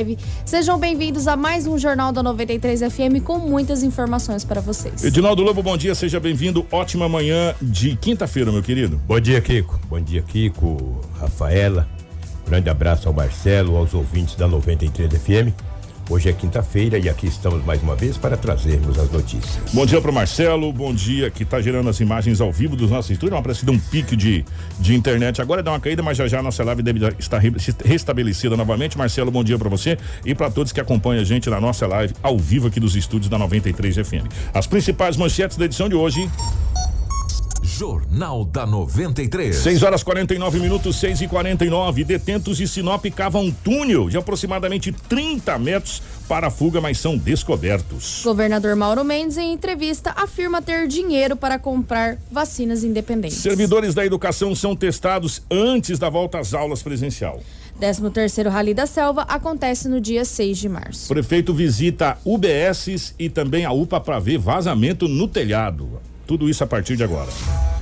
live. Sejam bem-vindos a mais um Jornal da 93 FM com muitas informações para vocês. Edinaldo Lobo, bom dia, seja bem-vindo. Ótima manhã de quinta-feira, meu querido. Bom dia, Kiko. Bom dia, Kiko, Rafaela. Grande abraço ao Marcelo, aos ouvintes da 93 FM. Hoje é quinta-feira e aqui estamos mais uma vez para trazermos as notícias. Bom dia para Marcelo, bom dia que está gerando as imagens ao vivo dos nossos estúdios. Uma parece um pique de, de internet. Agora dá uma caída, mas já já a nossa live deve estar restabelecida novamente. Marcelo, bom dia para você e para todos que acompanham a gente na nossa live ao vivo aqui dos estúdios da 93 FM. As principais manchetes da edição de hoje. Jornal da 93. 6 horas 49 minutos, 6 e 49 Detentos de Sinop cavam um túnel de aproximadamente 30 metros para a fuga, mas são descobertos. Governador Mauro Mendes, em entrevista, afirma ter dinheiro para comprar vacinas independentes. Servidores da educação são testados antes da volta às aulas presencial. 13 terceiro Rally da Selva acontece no dia 6 de março. Prefeito visita UBSs e também a UPA para ver vazamento no telhado. Tudo isso a partir de agora.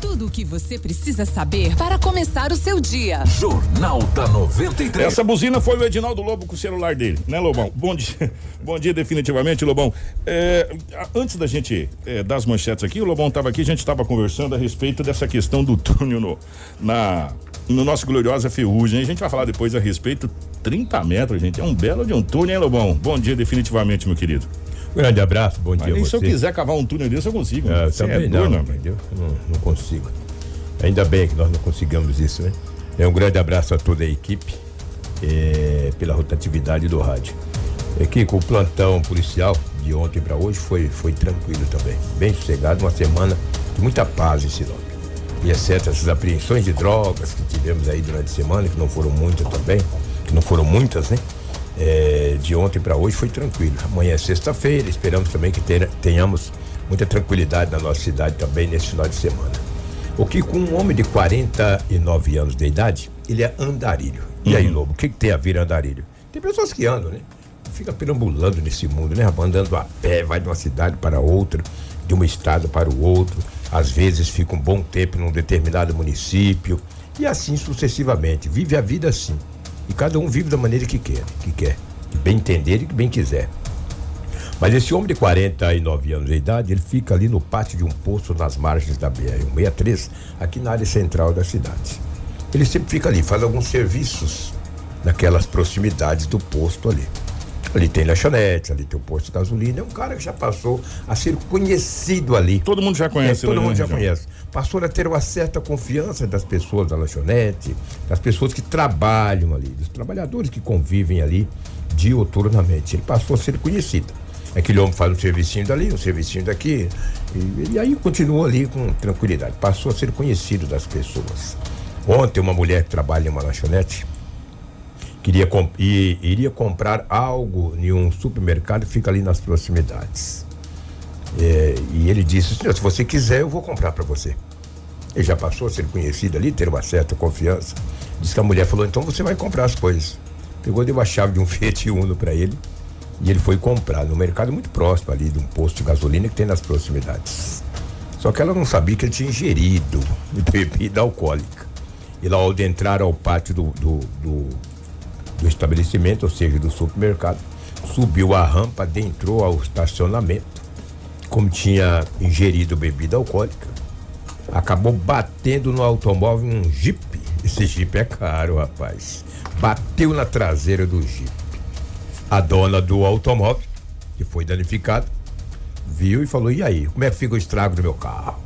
Tudo o que você precisa saber para começar o seu dia. Jornal da 93. Essa buzina foi o Edinaldo Lobo com o celular dele, né, Lobão? Bom dia, bom dia definitivamente, Lobão. É, antes da gente é, das manchetes aqui, o Lobão estava aqui, a gente estava conversando a respeito dessa questão do túnel no, na, no nosso Gloriosa Ferrugem. A gente vai falar depois a respeito. 30 metros, gente. É um belo de um túnel, hein, Lobão? Bom dia definitivamente, meu querido. Grande abraço, bom Mas dia. Nem se eu quiser cavar um túnel desse, eu consigo. É, também é não, não, entendeu? Não, não consigo. Ainda bem que nós não conseguimos isso, né? É um grande abraço a toda a equipe é, pela rotatividade do rádio. Aqui com o plantão policial de ontem para hoje foi, foi tranquilo também. Bem sossegado, uma semana de muita paz em Sinop. E exceto essas apreensões de drogas que tivemos aí durante a semana, que não foram muitas também, que não foram muitas, né? é, de ontem para hoje foi tranquilo. Amanhã é sexta-feira, esperamos também que tenha, tenhamos muita tranquilidade na nossa cidade também nesse final de semana. O que com um homem de 49 anos de idade, ele é andarilho. E uhum. aí, Lobo, o que, que, tem a ver andarilho? Tem pessoas que andam, né? Fica perambulando nesse mundo, né? Andando a pé, vai de uma cidade para outra, de uma estado para o outro. Às vezes fica um bom tempo num determinado município e assim sucessivamente. Vive a vida assim. E cada um vive da maneira que quer, que quer, que bem entender e que bem quiser. Mas esse homem de 49 anos de idade, ele fica ali no pátio de um poço nas margens da BR-163, aqui na área central da cidade. Ele sempre fica ali, faz alguns serviços naquelas proximidades do posto ali. Ali tem lanchonete, ali tem o posto de gasolina. É um cara que já passou a ser conhecido ali. Todo mundo já conhece, é, Todo mundo já conhece. Passou a ter uma certa confiança das pessoas da lanchonete, das pessoas que trabalham ali, dos trabalhadores que convivem ali dioturnamente. Ele passou a ser conhecido. Aquele homem faz um servicinho dali, um servicinho daqui. E, e aí continua ali com tranquilidade. Passou a ser conhecido das pessoas. Ontem, uma mulher que trabalha em uma lanchonete queria comp e, iria comprar algo em um supermercado que fica ali nas proximidades. É, e ele disse: se você quiser, eu vou comprar para você. Ele já passou a ser conhecido ali, ter uma certa confiança. Disse que a mulher falou: então você vai comprar as coisas. Pegou, deu a chave de um Fiat Uno para ele e ele foi comprar no mercado muito próximo ali de um posto de gasolina que tem nas proximidades. Só que ela não sabia que ele tinha ingerido bebida alcoólica. E lá ao entrar ao pátio do, do, do do estabelecimento, ou seja, do supermercado, subiu a rampa, adentrou ao estacionamento, como tinha ingerido bebida alcoólica, acabou batendo no automóvel um Jeep. Esse Jeep é caro, rapaz. Bateu na traseira do Jeep. A dona do automóvel, que foi danificada, viu e falou: E aí, como é que fica o estrago do meu carro?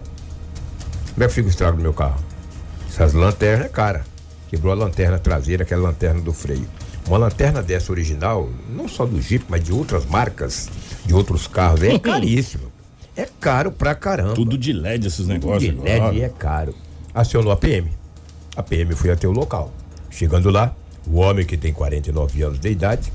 Como é que fica o estrago do meu carro? Essas lanternas é cara. Quebrou a lanterna traseira, aquela lanterna do freio. Uma lanterna dessa original, não só do Jeep, mas de outras marcas, de outros carros, é caríssimo. É caro pra caramba. Tudo de LED esses negócios. De LED agora. é caro. Acionou a PM. A PM foi até o local. Chegando lá, o homem que tem 49 anos de idade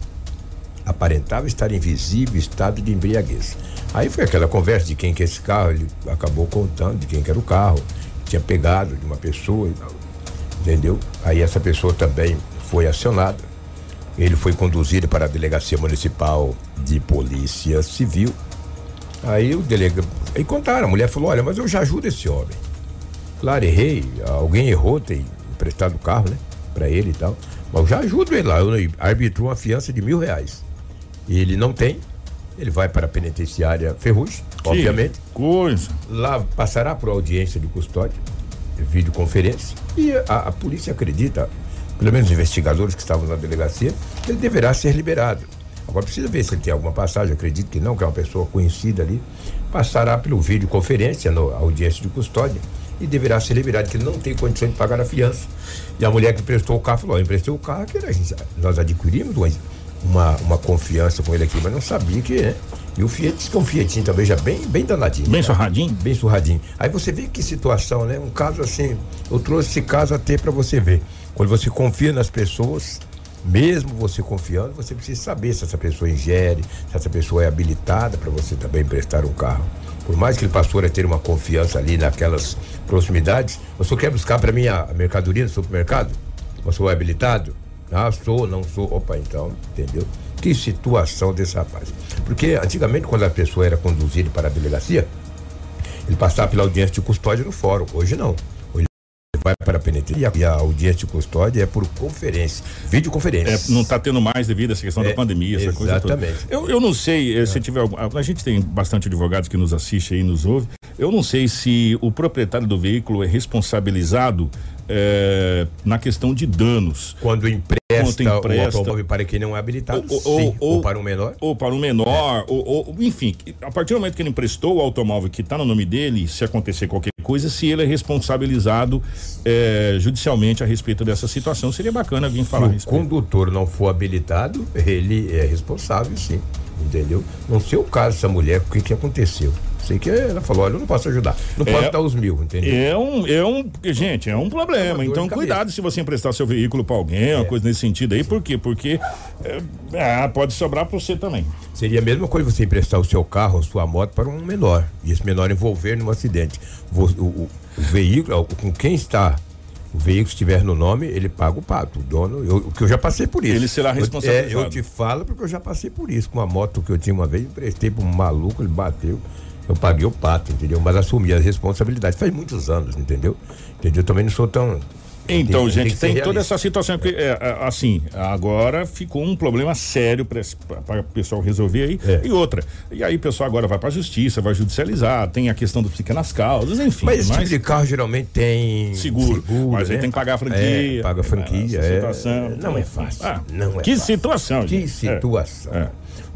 aparentava estar em visível estado de embriaguez. Aí foi aquela conversa de quem que é esse carro, ele acabou contando de quem que era o carro, tinha pegado de uma pessoa, entendeu? Aí essa pessoa também foi acionada. Ele foi conduzido para a delegacia municipal de polícia civil. Aí o delegado. Aí contaram, a mulher falou: olha, mas eu já ajudo esse homem. Claro, errei, alguém errou, tem emprestado o carro, né? para ele e tal. Mas eu já ajudo ele lá. Eu arbitrou uma fiança de mil reais. Ele não tem, ele vai para a penitenciária Ferrugem, que obviamente. Coisa. Lá passará por audiência de custódia, videoconferência, e a, a polícia acredita, pelo menos os investigadores que estavam na delegacia, que ele deverá ser liberado. Agora precisa ver se ele tem alguma passagem, acredito que não, que é uma pessoa conhecida ali. Passará pelo videoconferência, na audiência de custódia, e deverá ser liberado, que ele não tem condições de pagar a fiança. E a mulher que prestou o carro falou: eu emprestei o carro que gente, nós adquirimos uma, uma confiança com ele aqui, mas não sabia que é. E o Fiat que é um Fiatinho também já bem, bem danadinho. Bem né? surradinho? Bem surradinho. Aí você vê que situação, né? Um caso assim, eu trouxe esse caso até para você ver. Quando você confia nas pessoas, mesmo você confiando, você precisa saber se essa pessoa ingere, se essa pessoa é habilitada para você também emprestar um carro. Por mais que ele passou a ter uma confiança ali naquelas proximidades, você quer buscar para mim a mercadoria no supermercado? Você é habilitado? Ah, sou, não sou. Opa, então, entendeu? Que situação desse rapaz. Porque antigamente, quando a pessoa era conduzida para a delegacia, ele passava pela audiência de custódia no fórum. Hoje não vai para a penitenciária e a audiência de custódia é por conferência, videoconferência. É, não está tendo mais devido a essa questão é, da pandemia, essa exatamente. coisa toda. Eu, eu não sei eh, se tiver algum, a gente tem bastante advogados que nos assistem e nos ouve. Eu não sei se o proprietário do veículo é responsabilizado é, na questão de danos. Quando empresta, Quando empresta o automóvel para quem não é habilitado, ou, sim, ou, ou para um menor? Ou para um menor, é. ou, ou, enfim, a partir do momento que ele emprestou o automóvel que está no nome dele, se acontecer qualquer coisa, se ele é responsabilizado é, judicialmente a respeito dessa situação, seria bacana vir falar se o condutor não for habilitado, ele é responsável, sim, entendeu? Não sei o caso dessa mulher, o que que aconteceu. Sei que ela falou, olha, eu não posso ajudar. Não é, posso dar os mil, entendeu? É um, é um, gente, é um problema. É então, cuidado se você emprestar seu veículo para alguém, é. uma coisa nesse sentido aí. Sim. Por quê? Porque é, ah, pode sobrar para você também. Seria a mesma coisa você emprestar o seu carro, a sua moto para um menor. E esse menor envolver num acidente. O, o, o veículo, com quem está o veículo estiver no nome, ele paga o pato. O dono, eu, que eu já passei por isso. Ele será responsável. É, eu te falo porque eu já passei por isso. Com uma moto que eu tinha uma vez, emprestei para um maluco, ele bateu. Eu paguei o pato, entendeu? Mas assumi as responsabilidades. Faz muitos anos, entendeu? Entendeu? Eu também não sou tão. Então, tem, gente, tem, tem toda essa situação é, é, assim, agora ficou um problema sério para o pessoal resolver aí. É. E outra, e aí o pessoal agora vai para a justiça, vai judicializar, tem a questão dos pequenas causas, enfim. Mas esse mas... tipo de carro geralmente tem seguro, seguro mas né? aí tem que pagar a franquia. É, paga a franquia. É, situação, não é fácil. Ah, não é que fácil. situação, Que gente. situação.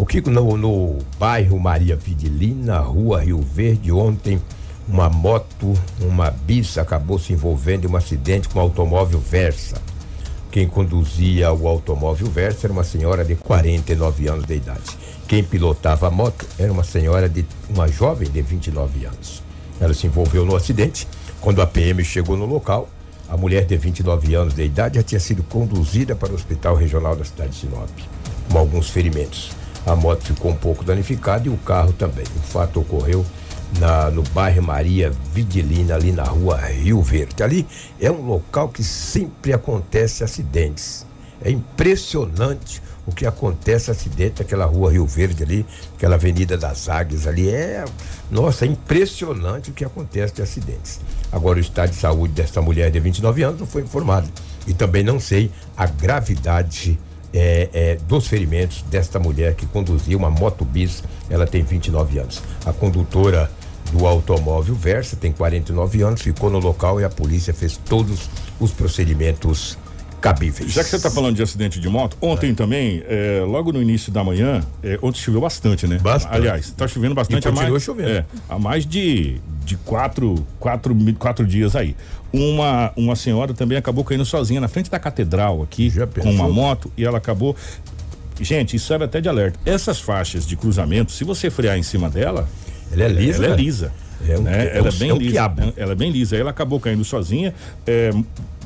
O que no, no bairro Maria Vidilina, rua Rio Verde, ontem uma moto, uma bis acabou se envolvendo em um acidente com um automóvel Versa. Quem conduzia o automóvel Versa era uma senhora de 49 anos de idade. Quem pilotava a moto era uma senhora de uma jovem de 29 anos. Ela se envolveu no acidente. Quando a PM chegou no local, a mulher de 29 anos de idade já tinha sido conduzida para o Hospital Regional da cidade de Sinop, com alguns ferimentos. A moto ficou um pouco danificada e o carro também. O fato ocorreu na, no bairro Maria Vidilina, ali na rua Rio Verde. Ali é um local que sempre acontece acidentes. É impressionante o que acontece acidente naquela rua Rio Verde ali, aquela Avenida das Águias ali. É, nossa, é impressionante o que acontece de acidentes. Agora, o estado de saúde dessa mulher de 29 anos não foi informado. E também não sei a gravidade é, é, dos ferimentos desta mulher que conduzia uma moto bis, ela tem 29 anos. A condutora do automóvel Versa tem 49 anos, ficou no local e a polícia fez todos os procedimentos cabíveis. Já que você está falando de acidente de moto, ontem é. também, é, logo no início da manhã, é, ontem choveu bastante, né? Bastante. Aliás, está chovendo bastante. E continua mais, chovendo. É, há mais de, de quatro, quatro, quatro dias aí. Uma, uma senhora também acabou caindo sozinha na frente da catedral aqui, com uma moto, e ela acabou gente, isso serve até de alerta. Essas faixas de cruzamento, se você frear em cima dela, ela é lisa. Ela é lisa. É um, né? é ela é, bem é um lisa. Ela é bem lisa. Ela acabou caindo sozinha. É,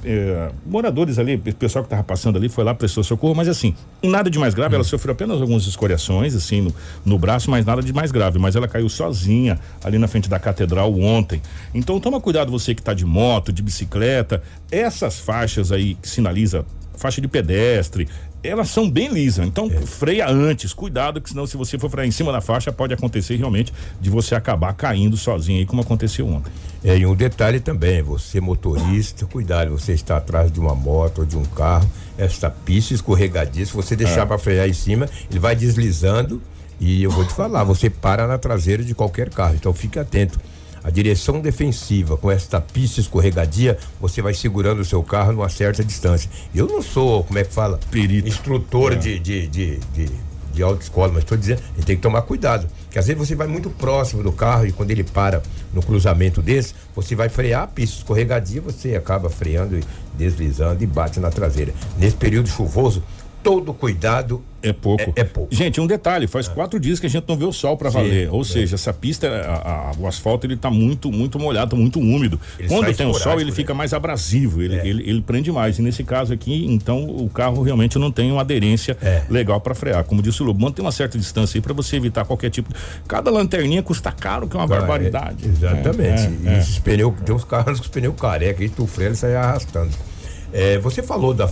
é, moradores ali, o pessoal que estava passando ali foi lá, prestou socorro, mas assim, nada de mais grave, ela sofreu apenas algumas escoriações, assim, no, no, braço, mas nada de mais grave, mas ela caiu sozinha ali na frente da catedral ontem. Então toma cuidado você que está de moto, de bicicleta, essas faixas aí que sinaliza faixa de pedestre, elas são bem lisas. Então, é. freia antes, cuidado, que senão se você for frear em cima da faixa, pode acontecer realmente de você acabar caindo sozinho aí, como aconteceu ontem. É, e um detalhe também, você motorista, cuidado, você está atrás de uma moto ou de um carro, essa pista escorregadia, se você deixar é. para frear em cima, ele vai deslizando e eu vou te falar, você para na traseira de qualquer carro, então fique atento a direção defensiva com esta pista escorregadia, você vai segurando o seu carro numa certa distância. Eu não sou, como é que fala? Perito. Instrutor é. de, de, de, de, de autoescola, mas estou dizendo, a gente tem que tomar cuidado. Porque às vezes você vai muito próximo do carro e quando ele para no cruzamento desse, você vai frear a pista escorregadia, você acaba freando e deslizando e bate na traseira. Nesse período chuvoso, todo cuidado é pouco. É, é, pouco. Gente, um detalhe, faz é. quatro dias que a gente não vê o sol para valer. Ou é. seja, essa pista, a, a, o asfalto ele tá muito, muito molhado, tá muito úmido. Ele Quando tem o sol, ele fica mais abrasivo, ele, é. ele, ele, prende mais. E nesse caso aqui, então, o carro realmente não tem uma aderência é. legal para frear. Como disse o Lobo, mantém uma certa distância aí para você evitar qualquer tipo. Cada lanterninha custa caro, que é uma ah, barbaridade. exatamente. e esses pneus, tem uns carros com os pneus careca e tu freia e sai arrastando. É, você falou da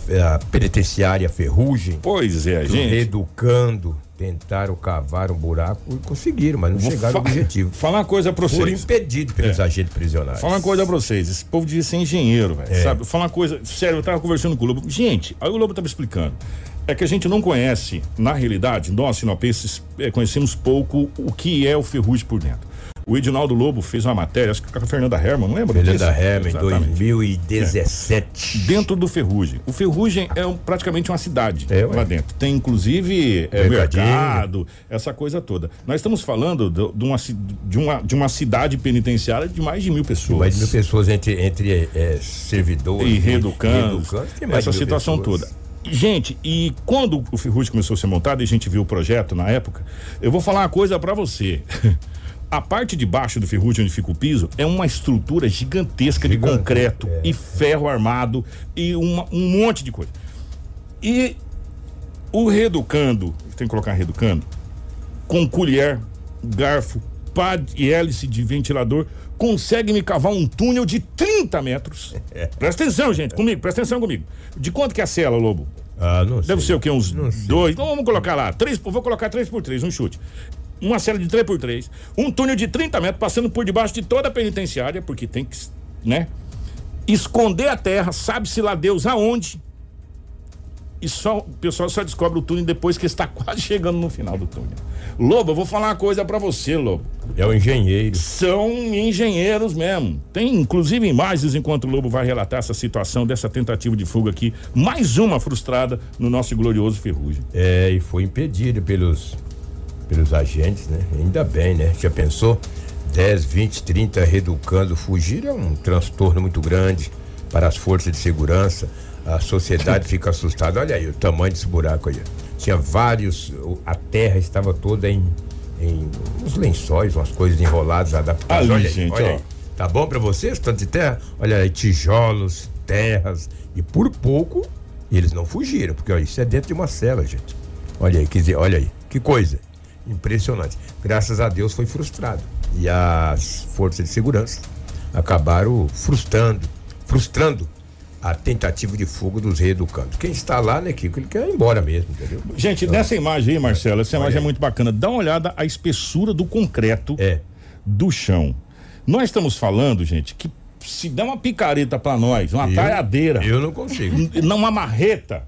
penitenciária Ferrugem. Pois é, gente. Reeducando, tentaram cavar um buraco e conseguiram, mas não Vou chegaram ao objetivo. Falar uma coisa pra vocês. Foram impedidos pelos é. agentes prisionais. Falar uma coisa pra vocês. Esse povo devia ser engenheiro, velho. É. Sabe? Falar uma coisa. Sério, eu tava conversando com o Lobo. Gente, aí o Lobo tava explicando. É que a gente não conhece, na realidade, nós sinopenses é, conhecemos pouco o que é o ferrugem por dentro. O Edinaldo Lobo fez uma matéria, acho que com a Fernanda Herman, não lembro Fernanda Herman, em 2017. É. Dentro do Ferrugem. O Ferrugem é um, praticamente uma cidade é, lá dentro. Tem inclusive é, mercado, essa coisa toda. Nós estamos falando de, de, uma, de, uma, de uma cidade penitenciária de mais de mil pessoas. Mais de mil pessoas entre, entre é, servidores e reeducantes. essa situação pessoas. toda. Gente, e quando o Ferrugem começou a ser montado e a gente viu o projeto na época, eu vou falar uma coisa para você. A parte de baixo do ferrugem onde fica o piso é uma estrutura gigantesca Gigante, de concreto é. e ferro armado e uma, um monte de coisa. E o reeducando, tem que colocar reeducando, com colher, garfo, pá e hélice de ventilador, consegue me cavar um túnel de 30 metros. Presta atenção, gente, comigo, presta atenção comigo. De quanto que é a cela, Lobo? Ah, Deve sei. ser o quê? Uns dois. Então vamos colocar lá. Três, vou colocar três por três, um chute uma cela de 3 por 3 um túnel de 30 metros passando por debaixo de toda a penitenciária, porque tem que, né? Esconder a terra, sabe-se lá Deus aonde. E só, o pessoal só descobre o túnel depois que está quase chegando no final do túnel. Lobo, eu vou falar uma coisa para você, Lobo. É o engenheiro. São engenheiros mesmo. Tem inclusive imagens enquanto o Lobo vai relatar essa situação dessa tentativa de fuga aqui. Mais uma frustrada no nosso glorioso Ferrugem. É, e foi impedido pelos pelos agentes, né? Ainda bem, né? Já pensou? 10, 20, 30 reeducando, fugir é um transtorno muito grande para as forças de segurança. A sociedade fica assustada. Olha aí o tamanho desse buraco aí. Tinha vários, a terra estava toda em, em uns lençóis, umas coisas enroladas, adaptadas. Ali, olha aí, gente, olha aí. Tá bom para vocês, tanto de terra? Olha aí, tijolos, terras. E por pouco eles não fugiram, porque ó, isso é dentro de uma cela, gente. Olha aí, quer dizer, olha aí, que coisa impressionante. Graças a Deus foi frustrado. E as forças de segurança acabaram frustrando, frustrando a tentativa de fuga dos reeducandos. Quem está lá, né, Kiko, ele quer ir embora mesmo, entendeu? Gente, então, nessa imagem aí, Marcelo, essa imagem é muito bacana. Dá uma olhada a espessura do concreto é. do chão. Nós estamos falando, gente, que se der uma picareta para nós, uma eu, taiadeira. Eu não consigo. Não uma marreta,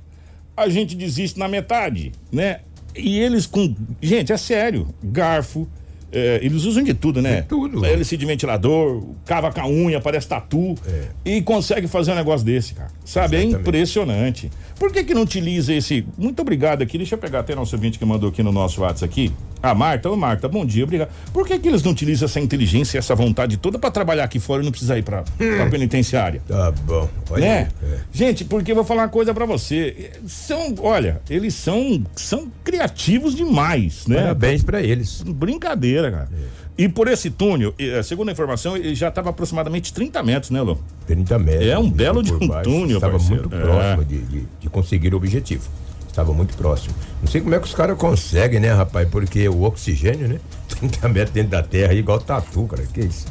a gente desiste na metade, né? E eles com. Gente, é sério. Garfo. É, eles usam de tudo, né? De tudo. Hélice de ventilador, cava com a unha, parece tatu. É. E consegue fazer um negócio desse, cara. Sabe? É Exatamente. É impressionante. Por que que não utiliza esse. Muito obrigado aqui. Deixa eu pegar até nosso ouvinte que mandou aqui no nosso WhatsApp aqui. A Marta, ô Marta, bom dia, obrigado. Por que que eles não utilizam essa inteligência, essa vontade toda para trabalhar aqui fora e não precisar ir pra, hum. pra penitenciária? Tá bom. Olha né? É. Gente, porque eu vou falar uma coisa para você. São, olha, eles são, são criativos demais, né? Parabéns para eles. Brincadeira, cara. É. E por esse túnel, eh, segundo a informação, ele já estava aproximadamente 30 metros, né, Lô? 30 metros. É um belo de um túnel, Estava muito próximo é. de, de, de conseguir o objetivo. Estava muito próximo. Não sei como é que os caras conseguem, né, rapaz? Porque o oxigênio, né? 30 metros dentro da terra, igual tatu, cara. Que isso?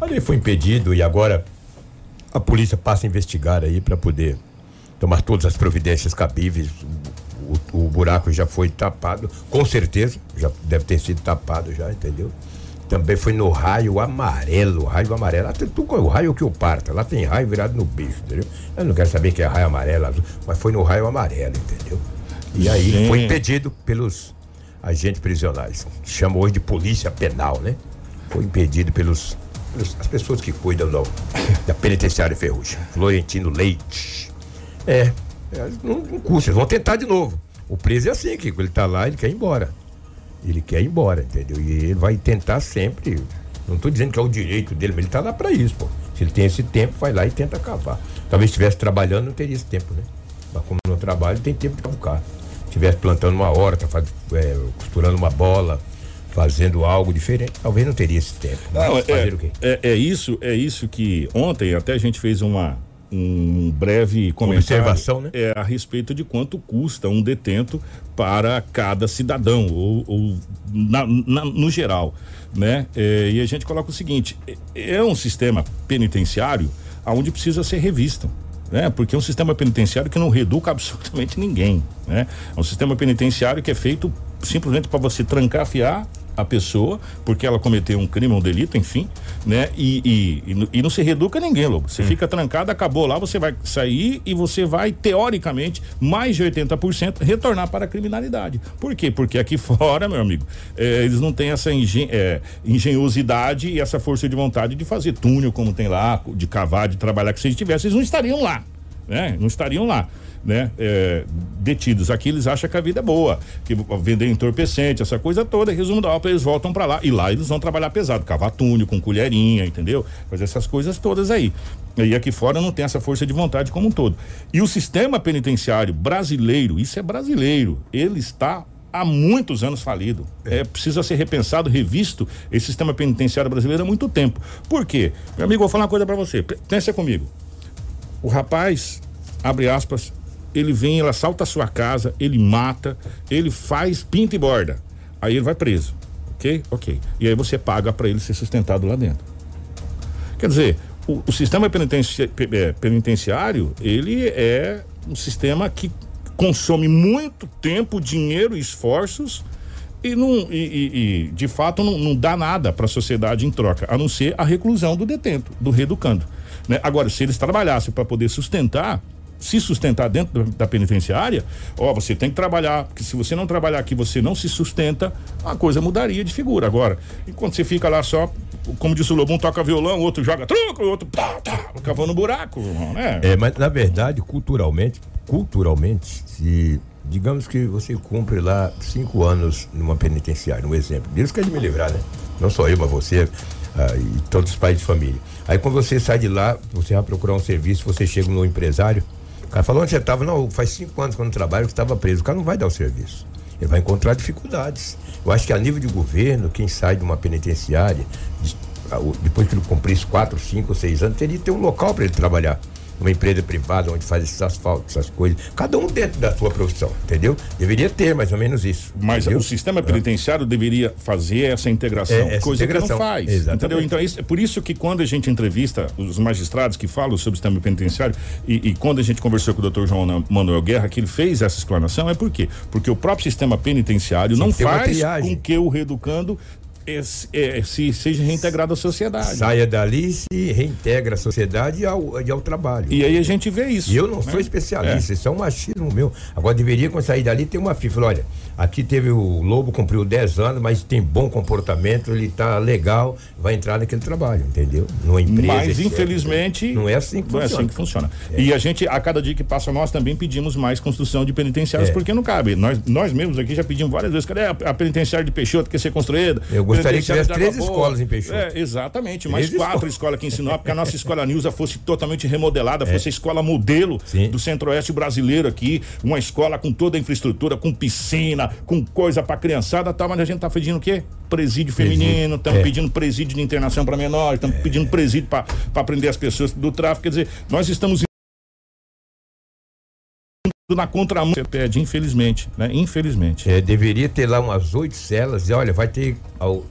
Ele foi impedido e agora a polícia passa a investigar aí para poder tomar todas as providências cabíveis. O o, o buraco já foi tapado, com certeza, já deve ter sido tapado já, entendeu? Também foi no raio amarelo, raio amarelo. Até tu, o raio que o parta, lá tem raio virado no bicho, entendeu? Eu não quero saber que é raio amarelo, azul, mas foi no raio amarelo, entendeu? E aí Sim. foi impedido pelos agentes prisionais, que chamam hoje de polícia penal, né? Foi impedido pelos, pelos as pessoas que cuidam do, da penitenciária Ferrugem. Florentino Leite. É, é não, não custa, eles vão tentar de novo. O preso é assim, que ele tá lá, ele quer ir embora. Ele quer ir embora, entendeu? E ele vai tentar sempre. Não estou dizendo que é o direito dele, mas ele está lá para isso, pô. Se ele tem esse tempo, vai lá e tenta cavar. Talvez estivesse trabalhando, não teria esse tempo, né? Mas como não trabalha, tem tempo de cavucar. Estivesse plantando uma horta, faz, é, costurando uma bola, fazendo algo diferente, talvez não teria esse tempo. Não, é, é, é, isso, é isso que ontem até a gente fez uma, um breve comentário Observação, né? é, a respeito de quanto custa um detento para cada cidadão, ou, ou na, na, no geral. Né? É, e a gente coloca o seguinte: é, é um sistema penitenciário onde precisa ser revisto. Né? Porque é um sistema penitenciário que não reduca absolutamente ninguém. Né? É um sistema penitenciário que é feito simplesmente para você trancafiar a pessoa, porque ela cometeu um crime, um delito, enfim, né? E, e, e, não se reduca ninguém, Lobo. Você hum. fica trancado, acabou lá, você vai sair e você vai, teoricamente, mais de 80% retornar para a criminalidade. Por quê? Porque aqui fora, meu amigo, é, eles não têm essa engen é, engenhosidade e essa força de vontade de fazer túnel como tem lá, de cavar, de trabalhar, que se eles tivessem, eles não estariam lá, né? Não estariam lá né, é, detidos. Aqui eles acham que a vida é boa, que vender entorpecente, essa coisa toda, resumo da ópera, eles voltam para lá. E lá eles vão trabalhar pesado, cavar túnel, com colherinha, entendeu? Fazer essas coisas todas aí. E aqui fora não tem essa força de vontade como um todo. E o sistema penitenciário brasileiro, isso é brasileiro, ele está há muitos anos falido. É. é. precisa ser repensado, revisto esse sistema penitenciário brasileiro há muito tempo. Por quê? Meu amigo, vou falar uma coisa para você. Pensa comigo. O rapaz, abre aspas, ele vem, ele assalta a sua casa, ele mata, ele faz pinta e borda. Aí ele vai preso. Ok? Ok. E aí você paga para ele ser sustentado lá dentro. Quer dizer, o, o sistema é, penitenciário, ele é um sistema que consome muito tempo, dinheiro, esforços e, não, e, e, e de fato não, não dá nada para a sociedade em troca, a não ser a reclusão do detento, do reeducando. Né? Agora, se eles trabalhassem para poder sustentar se sustentar dentro da penitenciária, ó, você tem que trabalhar, porque se você não trabalhar aqui, você não se sustenta, a coisa mudaria de figura. Agora, enquanto você fica lá só, como disse o Lobão, toca violão, outro joga truco, outro tá, tá, cavando buraco, né? É, mas na verdade, culturalmente, culturalmente, se digamos que você cumpre lá cinco anos numa penitenciária, um exemplo. Deus quer me livrar, né? Não só eu, mas você ah, e todos os pais de família. Aí quando você sai de lá, você vai procurar um serviço, você chega no empresário, cara falou onde você estava, não, faz cinco anos que eu não trabalho que estava preso. O cara não vai dar o serviço. Ele vai encontrar dificuldades. Eu acho que a nível de governo, quem sai de uma penitenciária, depois que ele cumprisse quatro, cinco, seis anos, teria que ter um local para ele trabalhar uma empresa privada onde faz esses asfaltos, essas coisas. Cada um dentro da sua profissão, entendeu? Deveria ter mais ou menos isso. Mas entendeu? o sistema penitenciário deveria fazer essa integração, é, essa coisa integração. que não faz. Exatamente. Entendeu? Então, é por isso que quando a gente entrevista os magistrados que falam sobre o sistema penitenciário, e, e quando a gente conversou com o doutor João Manuel Guerra, que ele fez essa explanação, é por quê? Porque o próprio sistema penitenciário Sim, não faz com que o reeducando é, é, se seja reintegrado à sociedade. Saia dali e se reintegra à sociedade e ao, e ao trabalho. E aí a gente vê isso. E eu não né? sou especialista, é. isso é um machismo meu. Agora deveria, quando sair dali, ter uma FIFA. Olha, aqui teve o Lobo, cumpriu 10 anos, mas tem bom comportamento, ele tá legal, vai entrar naquele trabalho, entendeu? Numa empresa. Mas, infelizmente. Não é assim que não funciona. é assim que funciona. É. E a gente, a cada dia que passa, nós também pedimos mais construção de penitenciários, é. porque não cabe. Nós, nós mesmos aqui já pedimos várias vezes, cadê a, a penitenciária de Peixoto que ser construída? Eu gostaria que tivesse três escolas em Peixoto. É, exatamente, mais quatro escolas aqui em Sinop, porque a nossa escola Nilza fosse totalmente remodelada, fosse a escola modelo Sim. do centro-oeste brasileiro aqui, uma escola com toda a infraestrutura, com piscina, com coisa pra criançada tal, mas a gente tá pedindo o quê? Presídio feminino, estamos é. pedindo presídio de internação para menores, estamos é. pedindo presídio para prender as pessoas do tráfico, quer dizer, nós estamos na contramão você pede, infelizmente, né? Infelizmente. É, deveria ter lá umas oito celas e olha, vai ter ao,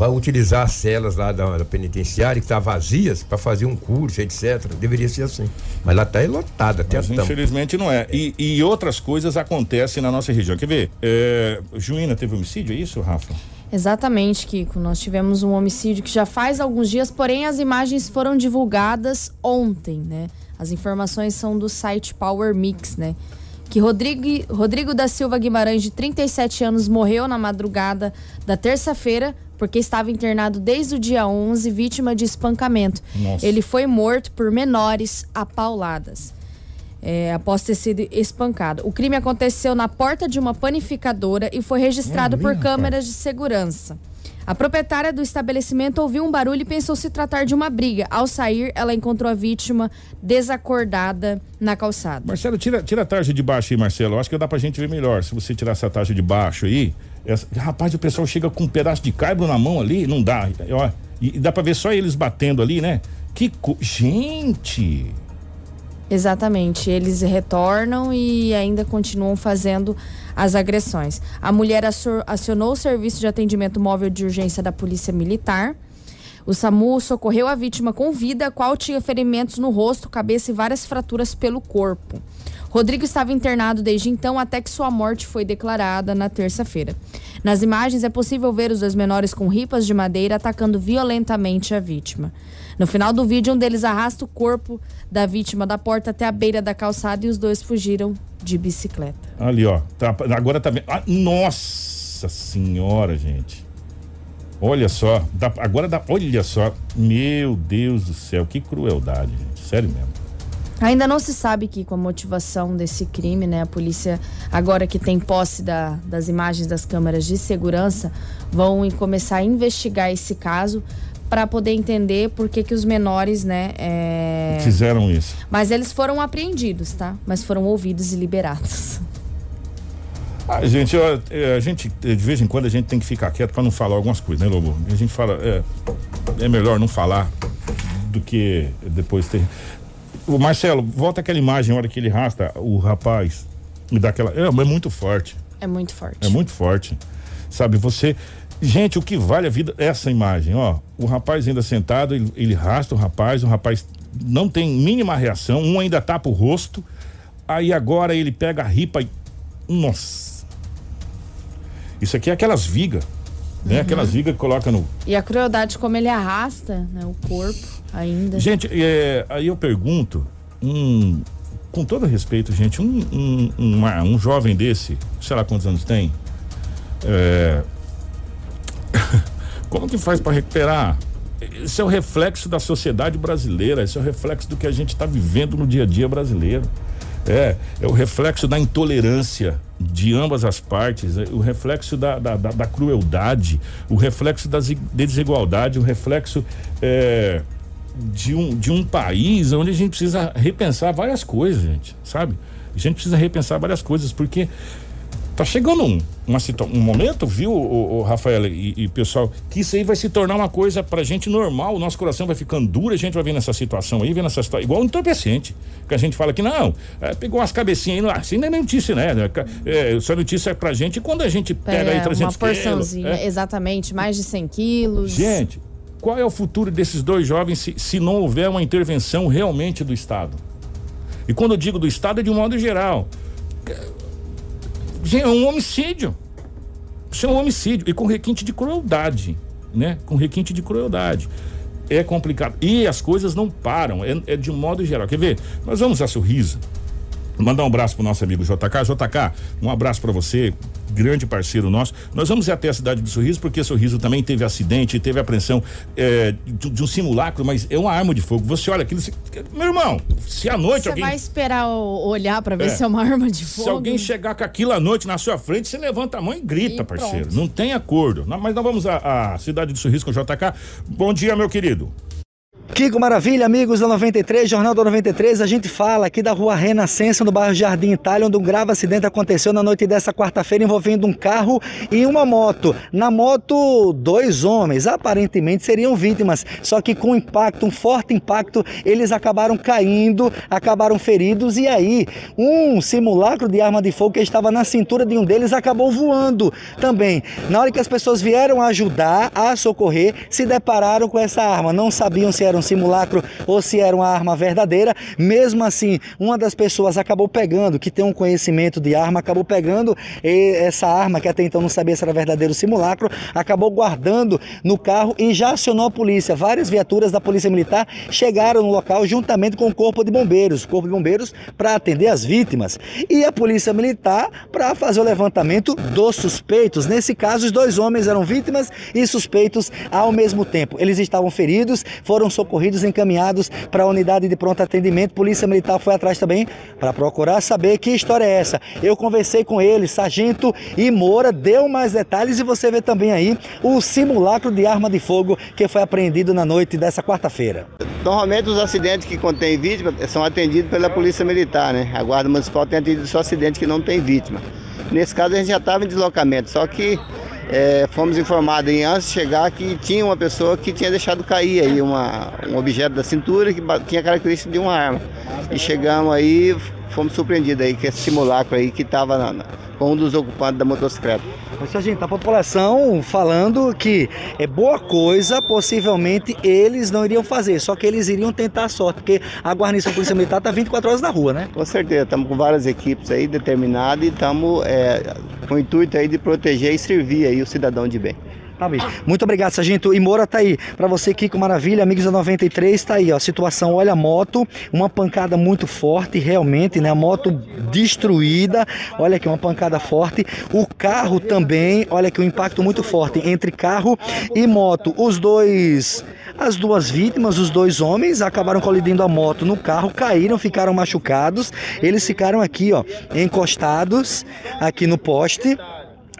vai utilizar as celas lá da, da penitenciária que tá vazias para fazer um curso, etc. Deveria ser assim. Mas lá tá lotada até Mas, infelizmente não é. E, e, outras coisas acontecem na nossa região. Quer ver? É, Juína teve homicídio, é isso, Rafa? Exatamente, Kiko. Nós tivemos um homicídio que já faz alguns dias, porém as imagens foram divulgadas ontem, né? As informações são do site Power Mix, né? Que Rodrigo, Rodrigo da Silva Guimarães, de 37 anos, morreu na madrugada da terça-feira porque estava internado desde o dia 11, vítima de espancamento. Nossa. Ele foi morto por menores apauladas é, após ter sido espancado. O crime aconteceu na porta de uma panificadora e foi registrado por câmeras de segurança. A proprietária do estabelecimento ouviu um barulho e pensou se tratar de uma briga. Ao sair, ela encontrou a vítima desacordada na calçada. Marcelo, tira, tira a tarja de baixo aí, Marcelo. acho que dá pra gente ver melhor. Se você tirar essa tarja de baixo aí. Essa, rapaz, o pessoal chega com um pedaço de caibro na mão ali, não dá. Ó, e, e dá pra ver só eles batendo ali, né? Que co... Gente! Exatamente. Eles retornam e ainda continuam fazendo as agressões. A mulher acionou o serviço de atendimento móvel de urgência da Polícia Militar. O SAMU socorreu a vítima com vida, a qual tinha ferimentos no rosto, cabeça e várias fraturas pelo corpo. Rodrigo estava internado desde então até que sua morte foi declarada na terça-feira. Nas imagens é possível ver os dois menores com ripas de madeira atacando violentamente a vítima. No final do vídeo, um deles arrasta o corpo da vítima da porta até a beira da calçada e os dois fugiram de bicicleta. Ali, ó. Tá, agora tá vendo. Ah, nossa senhora, gente. Olha só. Dá, agora dá. Olha só. Meu Deus do céu. Que crueldade, gente. Sério mesmo. Ainda não se sabe que com a motivação desse crime, né? A polícia, agora que tem posse da, das imagens das câmeras de segurança, vão começar a investigar esse caso para poder entender por que, que os menores, né, é... fizeram isso. Mas eles foram apreendidos, tá? Mas foram ouvidos e liberados. Ah, gente, é, a gente de vez em quando a gente tem que ficar quieto para não falar algumas coisas, né, Lobo? A gente fala, é, é melhor não falar do que depois ter. O Marcelo, volta aquela imagem, a hora que ele rasta o rapaz e dá aquela. É, é muito forte. É muito forte. É muito forte. Sabe, você Gente, o que vale a vida é essa imagem, ó. O rapaz ainda sentado, ele, ele rasta o rapaz, o rapaz não tem mínima reação, um ainda tapa o rosto. Aí agora ele pega a ripa e. Nossa! Isso aqui é aquelas vigas, né? Uhum. Aquelas vigas que coloca no. E a crueldade como ele arrasta, né? O corpo ainda. Gente, é, aí eu pergunto, um, com todo respeito, gente, um, um, um, um jovem desse, sei lá quantos anos tem, é, como que faz para recuperar? Isso é o reflexo da sociedade brasileira, isso é o reflexo do que a gente está vivendo no dia a dia brasileiro. É, é o reflexo da intolerância de ambas as partes, é o reflexo da, da, da, da crueldade, o reflexo da desigualdade, o reflexo é, de, um, de um país onde a gente precisa repensar várias coisas, gente, sabe? A gente precisa repensar várias coisas, porque Tá chegando um, uma, um momento, viu, o, o Rafael e, e, pessoal, que isso aí vai se tornar uma coisa pra gente normal. O nosso coração vai ficando duro, a gente vai vendo essa situação aí, vendo essa situação. Igual um entorpecente. Que a gente fala que não, é, pegou umas cabecinhas aí, assim não é notícia, né? É, essa notícia é pra gente quando a gente pega é, aí 300 uma porçãozinha, quilos, é. exatamente, mais de 100 quilos. Gente, qual é o futuro desses dois jovens se, se não houver uma intervenção realmente do Estado? E quando eu digo do Estado é de um modo geral é um homicídio. Isso é um homicídio. E com requinte de crueldade. Né? Com requinte de crueldade. É complicado. E as coisas não param. É, é de um modo geral. Quer ver? Nós vamos a sorriso. Mandar um abraço pro nosso amigo JK. JK, um abraço para você, grande parceiro nosso. Nós vamos até a cidade do Sorriso, porque Sorriso também teve acidente, teve apreensão é, de, de, um simulacro, mas é uma arma de fogo. Você olha aquilo, você, meu irmão, se à noite você alguém. vai esperar olhar para ver é, se é uma arma de fogo. Se alguém chegar com aquilo à noite na sua frente, você levanta a mão e grita, e parceiro. Não tem acordo. Mas nós vamos à cidade do Sorriso com o JK. Bom dia, meu querido. Kiko Maravilha, amigos da 93, Jornal da 93, a gente fala aqui da rua Renascença, no bairro Jardim Itália, onde um grave acidente aconteceu na noite dessa quarta-feira envolvendo um carro e uma moto. Na moto, dois homens, aparentemente seriam vítimas, só que com impacto, um forte impacto, eles acabaram caindo, acabaram feridos e aí um simulacro de arma de fogo que estava na cintura de um deles acabou voando também. Na hora que as pessoas vieram ajudar a socorrer, se depararam com essa arma, não sabiam se era simulacro ou se era uma arma verdadeira. Mesmo assim, uma das pessoas acabou pegando, que tem um conhecimento de arma, acabou pegando essa arma que até então não sabia se era verdadeiro simulacro, acabou guardando no carro e já acionou a polícia. Várias viaturas da Polícia Militar chegaram no local juntamente com o Corpo de Bombeiros, o Corpo de Bombeiros para atender as vítimas e a Polícia Militar para fazer o levantamento dos suspeitos. Nesse caso, os dois homens eram vítimas e suspeitos ao mesmo tempo. Eles estavam feridos, foram socorridos, encaminhados para a unidade de pronto atendimento. Polícia Militar foi atrás também para procurar saber que história é essa. Eu conversei com ele, Sargento e Moura, deu mais detalhes e você vê também aí o simulacro de arma de fogo que foi apreendido na noite dessa quarta-feira. Normalmente os acidentes que contêm vítima são atendidos pela Polícia Militar, né? A Guarda Municipal tem atendido só acidentes que não tem vítima. Nesse caso a gente já estava em deslocamento, só que é, fomos informados aí, antes de chegar que tinha uma pessoa que tinha deixado cair aí uma, um objeto da cintura que tinha característica de uma arma. E chegamos aí, fomos surpreendidos aí com esse simulacro aí que estava com um dos ocupantes da motocicleta. Mas, gente, a população falando que é boa coisa, possivelmente eles não iriam fazer, só que eles iriam tentar a sorte, porque a guarnição Polícia Militar está 24 horas na rua, né? Com certeza, estamos com várias equipes aí determinadas e estamos é, com o intuito aí de proteger e servir aí o cidadão de bem. Tá bem. Muito obrigado, Sargento. E Moura tá aí. Para você, Kiko Maravilha, amigos da 93, tá aí, ó. Situação, olha a moto, uma pancada muito forte, realmente, né? A moto destruída. Olha aqui, uma pancada forte. O carro também, olha aqui, um impacto muito forte entre carro e moto. Os dois. As duas vítimas, os dois homens, acabaram colidindo a moto no carro, caíram, ficaram machucados. Eles ficaram aqui, ó, encostados aqui no poste.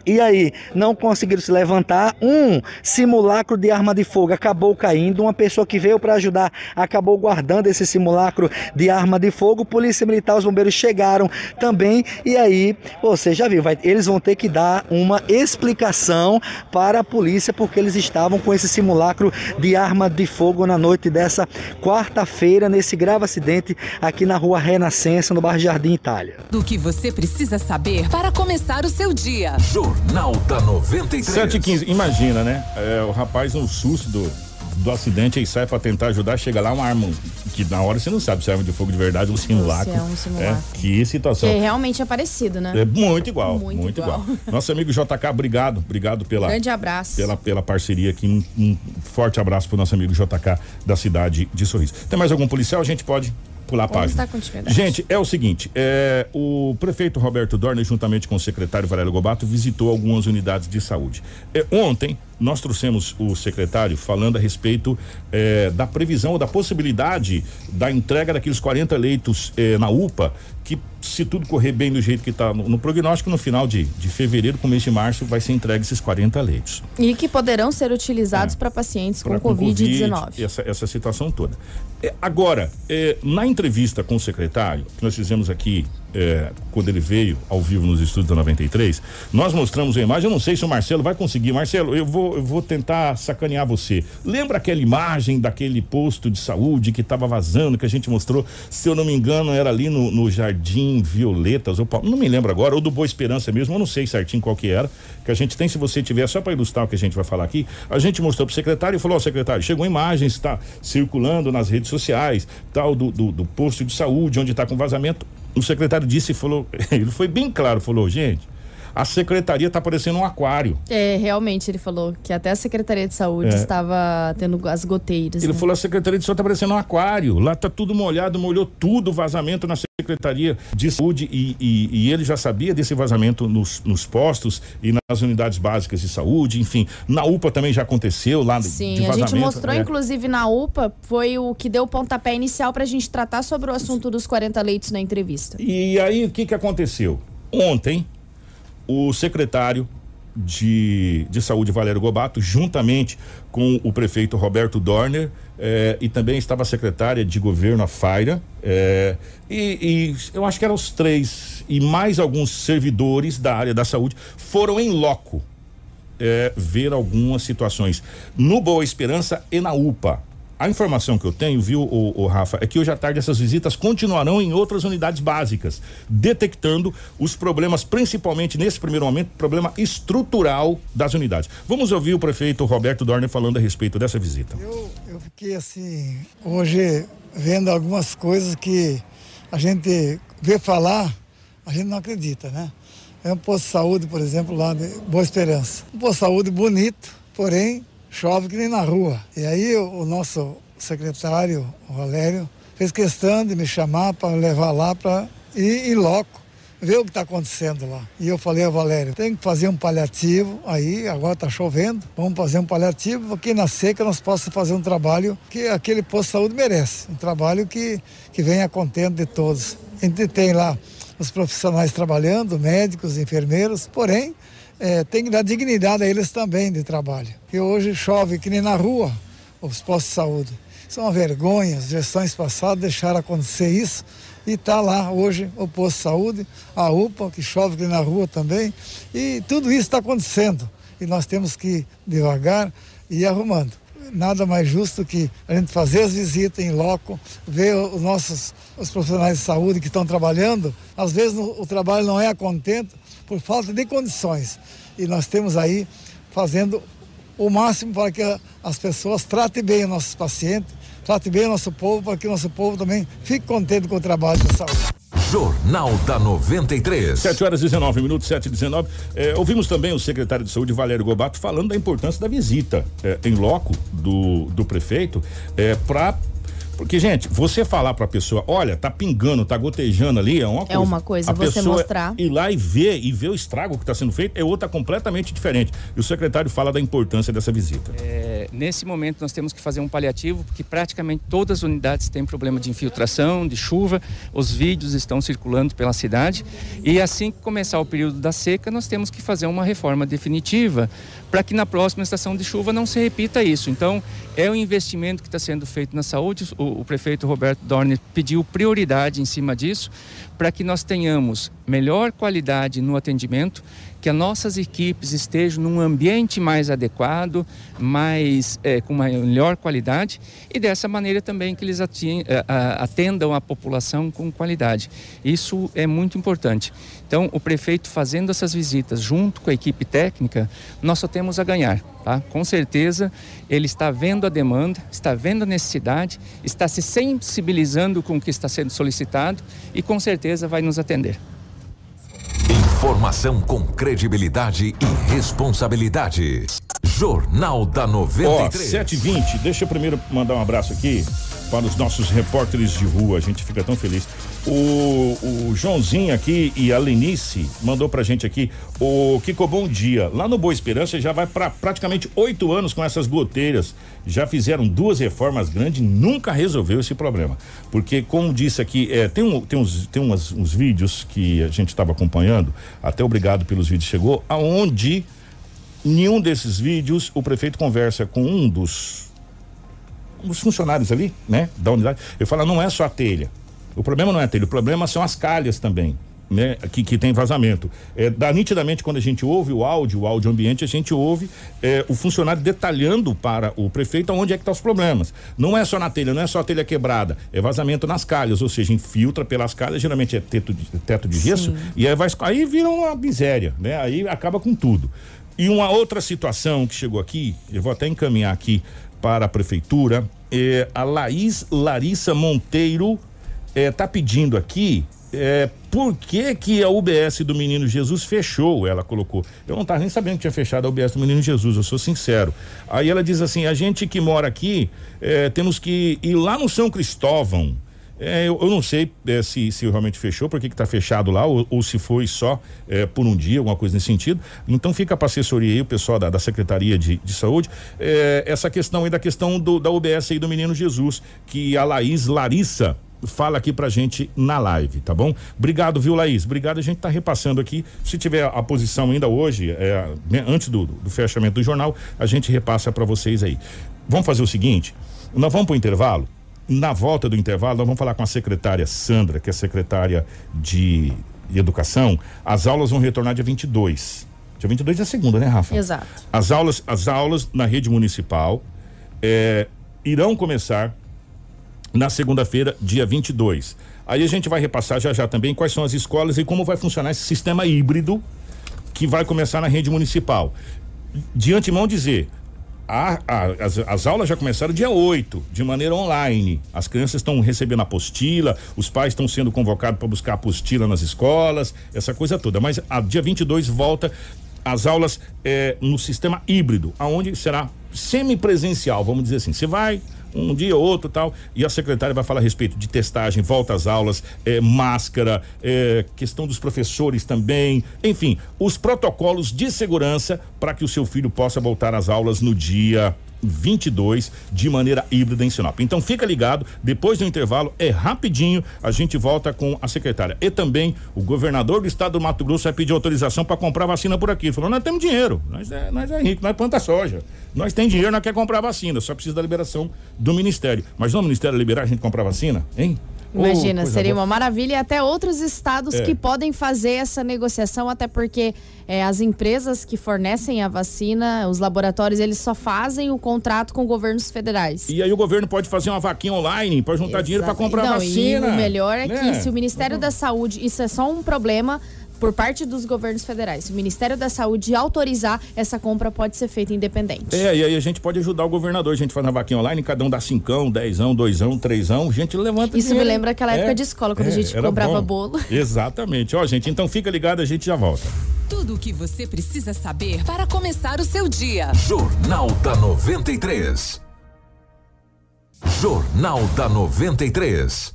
E aí, não conseguiram se levantar. Um simulacro de arma de fogo acabou caindo. Uma pessoa que veio para ajudar acabou guardando esse simulacro de arma de fogo. Polícia Militar, os bombeiros chegaram também. E aí, você já viu, vai, eles vão ter que dar uma explicação para a polícia porque eles estavam com esse simulacro de arma de fogo na noite dessa quarta-feira, nesse grave acidente aqui na rua Renascença, no bairro Jardim Itália. Do que você precisa saber para começar o seu dia. Jornal da 93. 7 e 15 imagina, né? É, o rapaz, no susto do, do acidente, aí sai pra tentar ajudar, chega lá uma arma que na hora você não sabe se é arma de fogo de verdade ou simulacro. É um simulacro. É, que situação. Que realmente é parecido, né? É muito igual, muito, muito igual. igual. Nosso amigo JK, obrigado, obrigado pela grande abraço, pela pela parceria aqui, um, um forte abraço pro nosso amigo JK da cidade de Sorriso. Tem mais algum policial? A gente pode pular a página. Gente, é o seguinte: é, o prefeito Roberto Dorner, juntamente com o secretário Valério Gobato, visitou algumas unidades de saúde. É, ontem, nós trouxemos o secretário falando a respeito é, da previsão ou da possibilidade da entrega daqueles 40 leitos é, na UPA, que se tudo correr bem do jeito que está no, no, prognóstico, no final de, de fevereiro, começo de março, vai ser entregue esses 40 leitos. E que poderão ser utilizados é, para pacientes com Covid-19. COVID, essa, essa situação toda. É, agora, é, na entrevista com o secretário, que nós fizemos aqui é, quando ele veio ao vivo nos estúdios da 93, nós mostramos a imagem. Eu não sei se o Marcelo vai conseguir. Marcelo, eu vou, eu vou tentar sacanear você. Lembra aquela imagem daquele posto de saúde que estava vazando, que a gente mostrou? Se eu não me engano, era ali no, no Jardim Violetas, ou não me lembro agora, ou do Boa Esperança mesmo, eu não sei certinho qual que era. Que a gente tem, se você tiver, só para ilustrar o que a gente vai falar aqui, a gente mostrou pro secretário e falou: Ó, secretário, chegou imagens, está circulando nas redes sociais, tal, do, do, do posto de saúde, onde está com vazamento o secretário disse e falou, ele foi bem claro, falou, gente, a secretaria está parecendo um aquário. É, realmente, ele falou que até a Secretaria de Saúde é. estava tendo as goteiras. Ele né? falou: a Secretaria de Saúde está parecendo um aquário. Lá está tudo molhado, molhou tudo, vazamento na Secretaria de Saúde. E, e, e ele já sabia desse vazamento nos, nos, postos e nas unidades básicas de saúde, enfim. Na UPA também já aconteceu lá Sim, de vazamento. a gente mostrou, é. inclusive, na UPA, foi o que deu o pontapé inicial para a gente tratar sobre o assunto dos 40 leitos na entrevista. E aí, o que, que aconteceu? Ontem, o secretário de, de Saúde Valério Gobato, juntamente com o prefeito Roberto Dorner, eh, e também estava a secretária de governo, a Faira, eh, e, e, eu acho que eram os três, e mais alguns servidores da área da saúde foram em loco eh, ver algumas situações no Boa Esperança e na UPA. A informação que eu tenho, viu, o, o, Rafa, é que hoje à tarde essas visitas continuarão em outras unidades básicas, detectando os problemas, principalmente nesse primeiro momento, problema estrutural das unidades. Vamos ouvir o prefeito Roberto Dorner falando a respeito dessa visita. Eu, eu fiquei assim, hoje vendo algumas coisas que a gente vê falar, a gente não acredita, né? É um posto de saúde, por exemplo, lá de Boa Esperança. Um posto de saúde bonito, porém chove que nem na rua. E aí o, nosso secretário, o Valério, fez questão de me chamar para levar lá para ir em loco, ver o que está acontecendo lá. E eu falei ao Valério, tem que fazer um paliativo aí, agora está chovendo, vamos fazer um paliativo, porque na seca nós possamos fazer um trabalho que aquele posto de saúde merece, um trabalho que, que venha contente de todos. A gente tem lá os profissionais trabalhando, médicos, enfermeiros, porém é, tem que dar dignidade a eles também de trabalho. E hoje chove que nem na rua os postos de saúde. É uma vergonha, as gestões passadas deixaram acontecer isso e está lá hoje o posto de saúde, a UPA, que chove que nem na rua também, e tudo isso está acontecendo. E nós temos que devagar e ir arrumando. Nada mais justo que a gente fazer as visitas em loco, ver os nossos os profissionais de saúde que estão trabalhando. Às vezes o trabalho não é a contento, por falta de condições. E nós temos aí fazendo o máximo para que as pessoas tratem bem os nossos pacientes, tratem bem o nosso povo, para que o nosso povo também fique contente com o trabalho da saúde. Jornal da 93. 7 horas e 19 minutos, 7 e 19. É, ouvimos também o secretário de saúde, Valério Gobato, falando da importância da visita é, em loco do, do prefeito é, para porque, gente, você falar pra pessoa, olha, tá pingando, tá gotejando ali, é uma coisa. É uma coisa, a você pessoa mostrar. Ir lá e ver, e ver o estrago que está sendo feito é outra completamente diferente. E o secretário fala da importância dessa visita. É, nesse momento, nós temos que fazer um paliativo, porque praticamente todas as unidades têm problema de infiltração, de chuva, os vídeos estão circulando pela cidade. E assim que começar o período da seca, nós temos que fazer uma reforma definitiva para que na próxima estação de chuva não se repita isso. Então, é um investimento que está sendo feito na saúde. O, o prefeito Roberto Dorner pediu prioridade em cima disso, para que nós tenhamos melhor qualidade no atendimento, que as nossas equipes estejam num ambiente mais adequado, mais é, com uma melhor qualidade e dessa maneira também que eles atendam a população com qualidade. Isso é muito importante. Então, o prefeito fazendo essas visitas junto com a equipe técnica, nós só temos a ganhar. Tá? Com certeza, ele está vendo a demanda, está vendo a necessidade, está se sensibilizando com o que está sendo solicitado e com certeza vai nos atender. Informação com credibilidade e responsabilidade. Jornal da 93. Ó, 720. Deixa eu primeiro mandar um abraço aqui para os nossos repórteres de rua. A gente fica tão feliz. O, o Joãozinho aqui e a Lenice mandou pra gente aqui. O Kiko, bom dia. Lá no Boa Esperança já vai para praticamente oito anos com essas goteiras. Já fizeram duas reformas grandes, nunca resolveu esse problema. Porque, como disse aqui, é, tem, um, tem, uns, tem umas, uns vídeos que a gente estava acompanhando, até obrigado pelos vídeos chegou, aonde nenhum desses vídeos o prefeito conversa com um dos os funcionários ali, né, da unidade. Eu falo, não é só a telha o problema não é a telha, o problema são as calhas também. Né, que, que tem vazamento. É, dá nitidamente quando a gente ouve o áudio, o áudio ambiente, a gente ouve é, o funcionário detalhando para o prefeito onde é que estão tá os problemas. Não é só na telha, não é só a telha quebrada, é vazamento nas calhas, ou seja, infiltra pelas calhas, geralmente é teto de, teto de gesso, Sim. e aí, vai, aí vira uma miséria, né? Aí acaba com tudo. E uma outra situação que chegou aqui, eu vou até encaminhar aqui para a prefeitura, é a Laís Larissa Monteiro está é, pedindo aqui é, por que, que a UBS do Menino Jesus fechou? Ela colocou. Eu não estava nem sabendo que tinha fechado a UBS do Menino Jesus, eu sou sincero. Aí ela diz assim: a gente que mora aqui é, temos que ir lá no São Cristóvão. É, eu, eu, não sei é, se, se realmente fechou, por que está fechado lá, ou, ou se foi só é, por um dia, alguma coisa nesse sentido. Então fica para assessoria aí, o pessoal da, da Secretaria de, de Saúde, é, essa questão aí da questão do, da UBS aí do Menino Jesus, que a Laís Larissa fala aqui pra gente na live, tá bom? Obrigado, viu, Laís? Obrigado, a gente tá repassando aqui. Se tiver a posição ainda hoje, é, né, antes do, do fechamento do jornal, a gente repassa para vocês aí. Vamos fazer o seguinte: nós vamos pro intervalo. Na volta do intervalo, nós vamos falar com a secretária Sandra, que é secretária de, Educação. As aulas vão retornar dia 22. Dia 22 é segunda, né, Rafa? Exato. As aulas, as aulas na rede municipal é, irão começar na segunda-feira, dia 22. Aí a gente vai repassar já já também quais são as escolas e como vai funcionar esse sistema híbrido que vai começar na rede municipal. De antemão dizer, a, a, as, as, aulas já começaram dia 8, de maneira online. As crianças estão recebendo apostila, os pais estão sendo convocados para buscar apostila nas escolas, essa coisa toda. Mas a dia 22 volta as aulas eh, no sistema híbrido, aonde será semipresencial, vamos dizer assim. Você vai um dia ou outro tal, e a secretária vai falar a respeito de testagem, volta às aulas, é, máscara, é, questão dos professores também, enfim, os protocolos de segurança para que o seu filho possa voltar às aulas no dia 22 de maneira híbrida em Sinop. Então fica ligado, depois do intervalo é rapidinho, a gente volta com a secretária. E também o governador do estado do Mato Grosso vai pedir autorização para comprar vacina por aqui. Ele falou: "Nós temos dinheiro, nós é, nós é rico, nós planta soja. Nós tem dinheiro, nós quer comprar vacina, só precisa da liberação do ministério. Mas não o ministério liberar a gente comprar vacina, hein? Imagina, oh, seria boa. uma maravilha e até outros estados é. que podem fazer essa negociação, até porque é, as empresas que fornecem a vacina, os laboratórios, eles só fazem o contrato com governos federais. E aí o governo pode fazer uma vaquinha online para juntar dinheiro para comprar Não, vacina. E o melhor é né? que se o Ministério uhum. da Saúde, isso é só um problema por parte dos governos federais. Se o Ministério da Saúde autorizar, essa compra pode ser feita independente. É, e aí a gente pode ajudar o governador. A gente faz uma vaquinha online, cada um dá cincão, dezão, doisão, trêsão, a gente levanta Isso dinheiro. me lembra aquela época é, de escola, quando é, a gente comprava bom. bolo. Exatamente. Ó, gente, então fica ligado, a gente já volta. Tudo o que você precisa saber para começar o seu dia. Jornal da 93. Jornal da 93.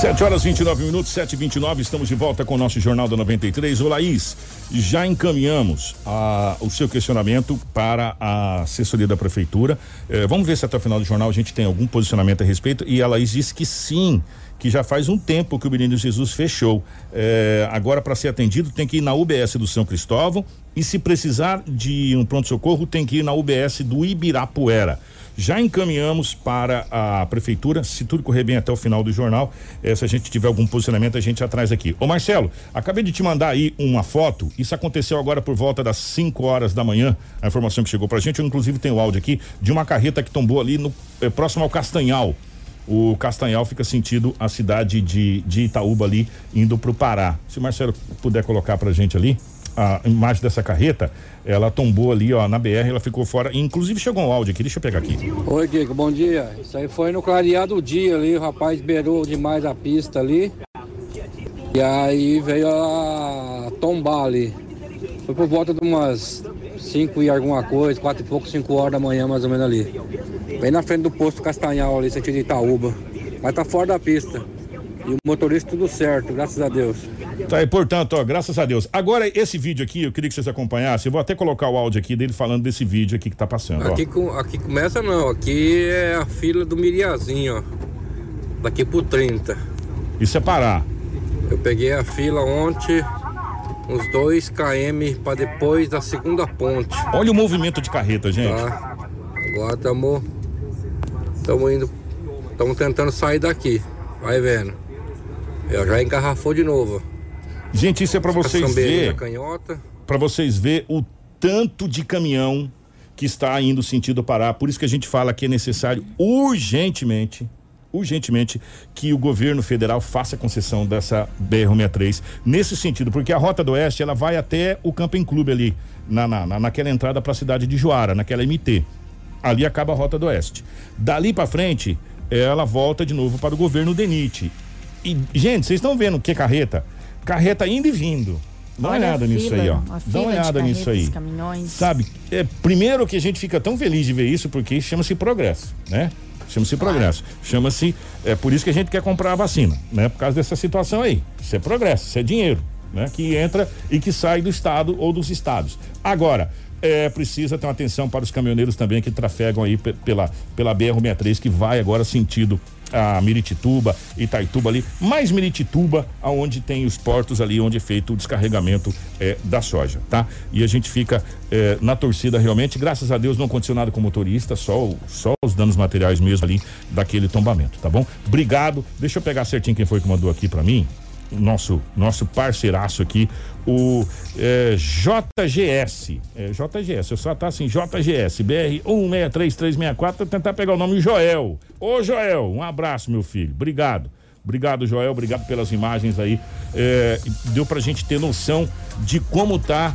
7 horas 29 minutos, 7 e 29 estamos de volta com o nosso Jornal da 93. Ô Laís, já encaminhamos a, o seu questionamento para a assessoria da Prefeitura. Eh, vamos ver se até o final do jornal a gente tem algum posicionamento a respeito. E a Laís disse que sim, que já faz um tempo que o Menino Jesus fechou. Eh, agora, para ser atendido, tem que ir na UBS do São Cristóvão e, se precisar de um pronto-socorro, tem que ir na UBS do Ibirapuera. Já encaminhamos para a prefeitura, se tudo correr bem até o final do jornal, eh, se a gente tiver algum posicionamento, a gente atrás aqui. Ô Marcelo, acabei de te mandar aí uma foto, isso aconteceu agora por volta das 5 horas da manhã, a informação que chegou pra gente, eu inclusive tenho o áudio aqui, de uma carreta que tombou ali no eh, próximo ao Castanhal. O Castanhal fica sentido a cidade de, de Itaúba ali, indo pro Pará. Se o Marcelo puder colocar pra gente ali a imagem dessa carreta, ela tombou ali, ó, na BR, ela ficou fora. Inclusive chegou um áudio aqui, deixa eu pegar aqui. Oi, Kiko, bom dia. Isso aí foi no clareado do dia ali, o rapaz beirou demais a pista ali. E aí veio a tombar ali. Foi por volta de umas 5 e alguma coisa, quatro e pouco, 5 horas da manhã mais ou menos ali. Bem na frente do posto Castanhal ali, sentido Itaúba. Mas tá fora da pista. E o motorista tudo certo, graças a Deus. Tá, e portanto, ó, graças a Deus. Agora, esse vídeo aqui, eu queria que vocês acompanhassem. Eu vou até colocar o áudio aqui dele falando desse vídeo aqui que tá passando. Aqui, com, aqui começa não, aqui é a fila do Miriazinho, ó. Daqui pro 30. Isso é parar. Eu peguei a fila ontem, uns 2 km para depois da segunda ponte. Olha o movimento de carreta, gente. Tá. Agora estamos. Estamos indo. Estamos tentando sair daqui. Vai vendo. Eu já engarrafou de novo. Gente, isso é para vocês ver. Para vocês ver o tanto de caminhão que está indo sentido Pará. Por isso que a gente fala que é necessário urgentemente, urgentemente, que o governo federal faça a concessão dessa BR-63 nesse sentido, porque a Rota do Oeste ela vai até o Camping Clube ali, na, na, naquela entrada para a cidade de Juara, naquela MT. Ali acaba a Rota do Oeste. Dali para frente, ela volta de novo para o governo Denite. E, gente, vocês estão vendo o que carreta? Carreta indo e vindo. Dá uma olhada nisso aí, ó. Dá uma olhada nisso aí. Caminhões. Sabe? É, primeiro que a gente fica tão feliz de ver isso porque chama-se progresso, né? Chama-se progresso. Chama-se. É por isso que a gente quer comprar a vacina, né? Por causa dessa situação aí. Isso é progresso, isso é dinheiro, né? Que entra e que sai do estado ou dos estados. Agora, é, precisa ter uma atenção para os caminhoneiros também que trafegam aí pela, pela BR-63, que vai agora sentido a Miritituba, Itaituba ali, mais Miritituba, aonde tem os portos ali onde é feito o descarregamento é, da soja, tá? E a gente fica é, na torcida realmente, graças a Deus não aconteceu nada com o motorista, só, só os danos materiais mesmo ali daquele tombamento, tá bom? Obrigado. Deixa eu pegar certinho quem foi que mandou aqui para mim nosso nosso parceiraço aqui, o é, JGS. É, JGS, eu só tá assim, JGS, BR 163364, tentar pegar o nome Joel. Ô Joel, um abraço, meu filho. Obrigado. Obrigado, Joel. Obrigado pelas imagens aí. É, deu pra gente ter noção de como tá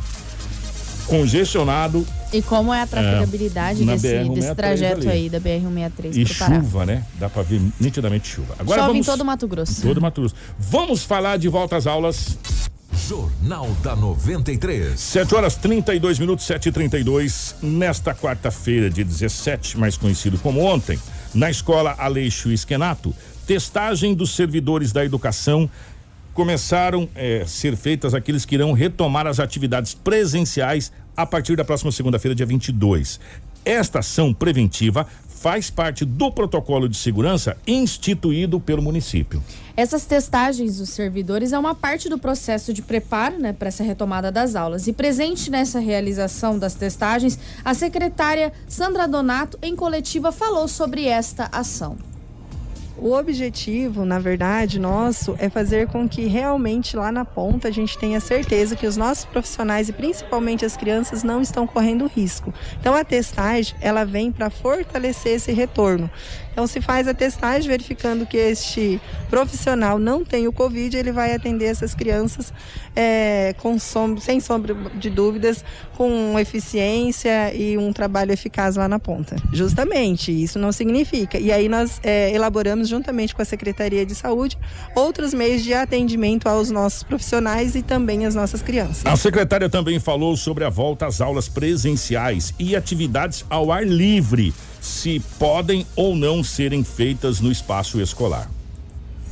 congestionado. E como é a trafegabilidade é, desse, desse trajeto ali. aí da BR-163 E chuva, né? Dá pra ver nitidamente chuva. Agora Chove vamos, em todo o Mato Grosso. Em todo Mato Grosso. Vamos falar de volta às aulas. Jornal da 93. 7 horas 32 minutos, 7 e 32 Nesta quarta-feira, de 17, mais conhecido como ontem, na escola Aleixo Esquenato, testagem dos servidores da educação começaram a é, ser feitas aqueles que irão retomar as atividades presenciais a partir da próxima segunda-feira, dia 22. Esta ação preventiva faz parte do protocolo de segurança instituído pelo município. Essas testagens dos servidores é uma parte do processo de preparo né, para essa retomada das aulas. E presente nessa realização das testagens, a secretária Sandra Donato, em coletiva, falou sobre esta ação. O objetivo, na verdade, nosso é fazer com que realmente lá na ponta a gente tenha certeza que os nossos profissionais e principalmente as crianças não estão correndo risco. Então a testagem, ela vem para fortalecer esse retorno. Então, se faz a testagem verificando que este profissional não tem o Covid, ele vai atender essas crianças é, com som, sem sombra de dúvidas, com eficiência e um trabalho eficaz lá na ponta. Justamente, isso não significa. E aí nós é, elaboramos, juntamente com a Secretaria de Saúde, outros meios de atendimento aos nossos profissionais e também às nossas crianças. A secretária também falou sobre a volta às aulas presenciais e atividades ao ar livre se podem ou não serem feitas no espaço escolar.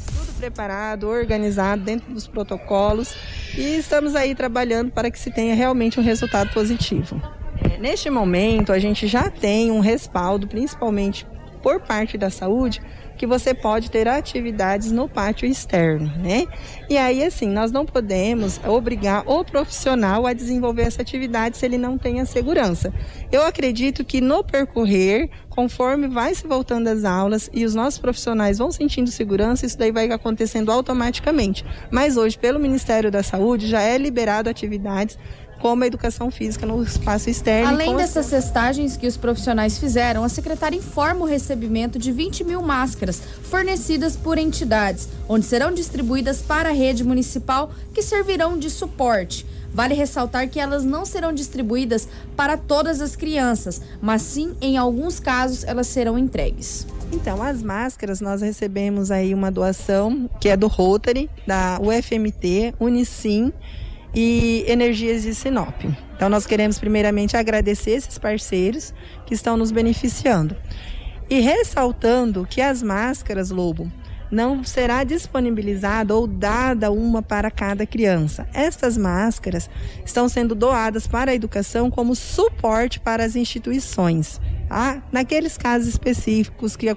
Tudo preparado, organizado dentro dos protocolos e estamos aí trabalhando para que se tenha realmente um resultado positivo. É, neste momento, a gente já tem um respaldo, principalmente por parte da saúde, que você pode ter atividades no pátio externo, né? E aí, assim, nós não podemos obrigar o profissional a desenvolver essa atividade se ele não tem a segurança. Eu acredito que no percorrer, conforme vai se voltando às aulas e os nossos profissionais vão sentindo segurança, isso daí vai acontecendo automaticamente. Mas hoje, pelo Ministério da Saúde, já é liberado atividades como a educação física no espaço externo. Além dessas testagens que os profissionais fizeram, a secretária informa o recebimento de 20 mil máscaras fornecidas por entidades, onde serão distribuídas para a rede municipal que servirão de suporte. Vale ressaltar que elas não serão distribuídas para todas as crianças, mas sim, em alguns casos, elas serão entregues. Então, as máscaras, nós recebemos aí uma doação que é do Rotary, da UFMT, Unicim e Energias de Sinop. Então, nós queremos primeiramente agradecer esses parceiros que estão nos beneficiando. E ressaltando que as máscaras, Lobo, não será disponibilizada ou dada uma para cada criança. Estas máscaras estão sendo doadas para a educação como suporte para as instituições. Tá? Naqueles casos específicos que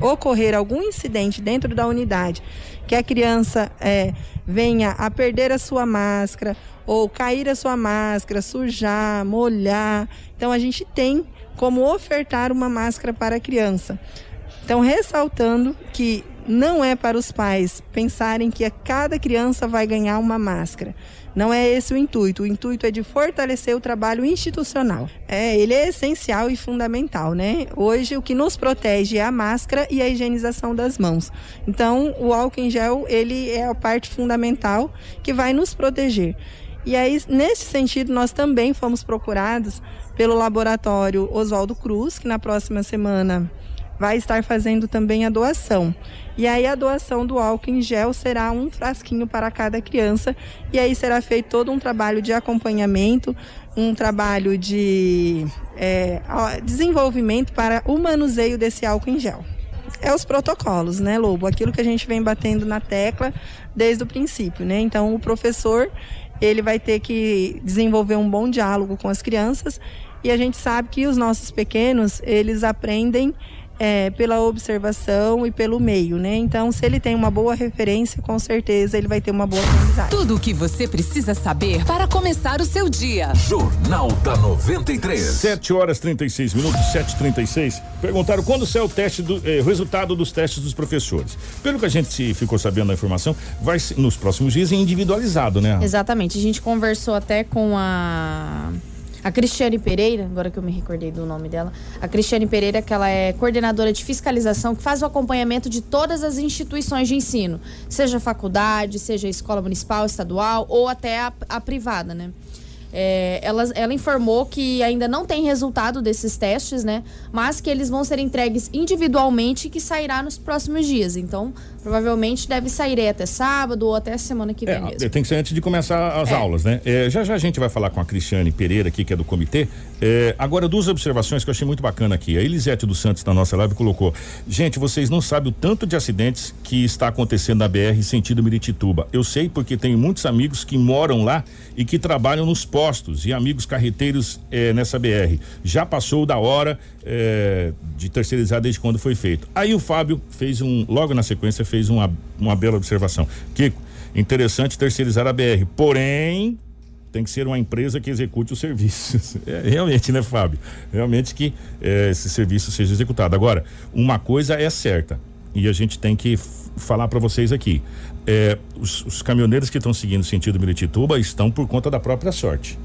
ocorrer algum incidente dentro da unidade, que a criança é, venha a perder a sua máscara ou cair a sua máscara, sujar, molhar, então a gente tem como ofertar uma máscara para a criança. Então, ressaltando que não é para os pais pensarem que cada criança vai ganhar uma máscara. Não é esse o intuito. O intuito é de fortalecer o trabalho institucional. É, ele é essencial e fundamental, né? Hoje o que nos protege é a máscara e a higienização das mãos. Então, o álcool em gel, ele é a parte fundamental que vai nos proteger. E aí, nesse sentido, nós também fomos procurados pelo laboratório Oswaldo Cruz, que na próxima semana vai estar fazendo também a doação. E aí a doação do álcool em gel será um frasquinho para cada criança e aí será feito todo um trabalho de acompanhamento, um trabalho de é, desenvolvimento para o manuseio desse álcool em gel. É os protocolos, né, Lobo? Aquilo que a gente vem batendo na tecla desde o princípio, né? Então o professor ele vai ter que desenvolver um bom diálogo com as crianças e a gente sabe que os nossos pequenos eles aprendem é, pela observação e pelo meio, né? Então, se ele tem uma boa referência, com certeza ele vai ter uma boa aprendizagem. Tudo o que você precisa saber para começar o seu dia. Jornal da 93. 7 horas 36 minutos, 7h36. Perguntaram quando sai o teste do eh, resultado dos testes dos professores. Pelo que a gente se ficou sabendo da informação, vai nos próximos dias individualizado, né? Exatamente. A gente conversou até com a a Cristiane Pereira, agora que eu me recordei do nome dela, a Cristiane Pereira, que ela é coordenadora de fiscalização, que faz o acompanhamento de todas as instituições de ensino, seja faculdade, seja escola municipal, estadual ou até a, a privada, né? É, ela, ela informou que ainda não tem resultado desses testes, né? Mas que eles vão ser entregues individualmente e que sairá nos próximos dias. Então, provavelmente deve sair até sábado ou até a semana que vem é, mesmo. Tem que ser antes de começar as É. aulas, né? É, já já a gente vai falar com a Cristiane Pereira aqui, que é do comitê. É, agora, duas observações que eu achei muito bacana aqui. A Elisete dos Santos, na nossa live, colocou: Gente, vocês não sabem o tanto de acidentes que está acontecendo na BR sentido Miritituba. Eu sei porque tenho muitos amigos que moram lá e que trabalham nos postos e amigos carreteiros é, nessa BR. Já passou da hora é, de terceirizar desde quando foi feito. Aí o Fábio fez um, logo na sequência, fez uma, uma bela observação. Kiko, interessante terceirizar a BR, porém tem que ser uma empresa que execute os serviços. É, realmente, né, Fábio? Realmente que é, esse serviço seja executado. Agora, uma coisa é certa e a gente tem que falar para vocês aqui. É, os, os caminhoneiros que estão seguindo o sentido Miritituba estão por conta da própria sorte,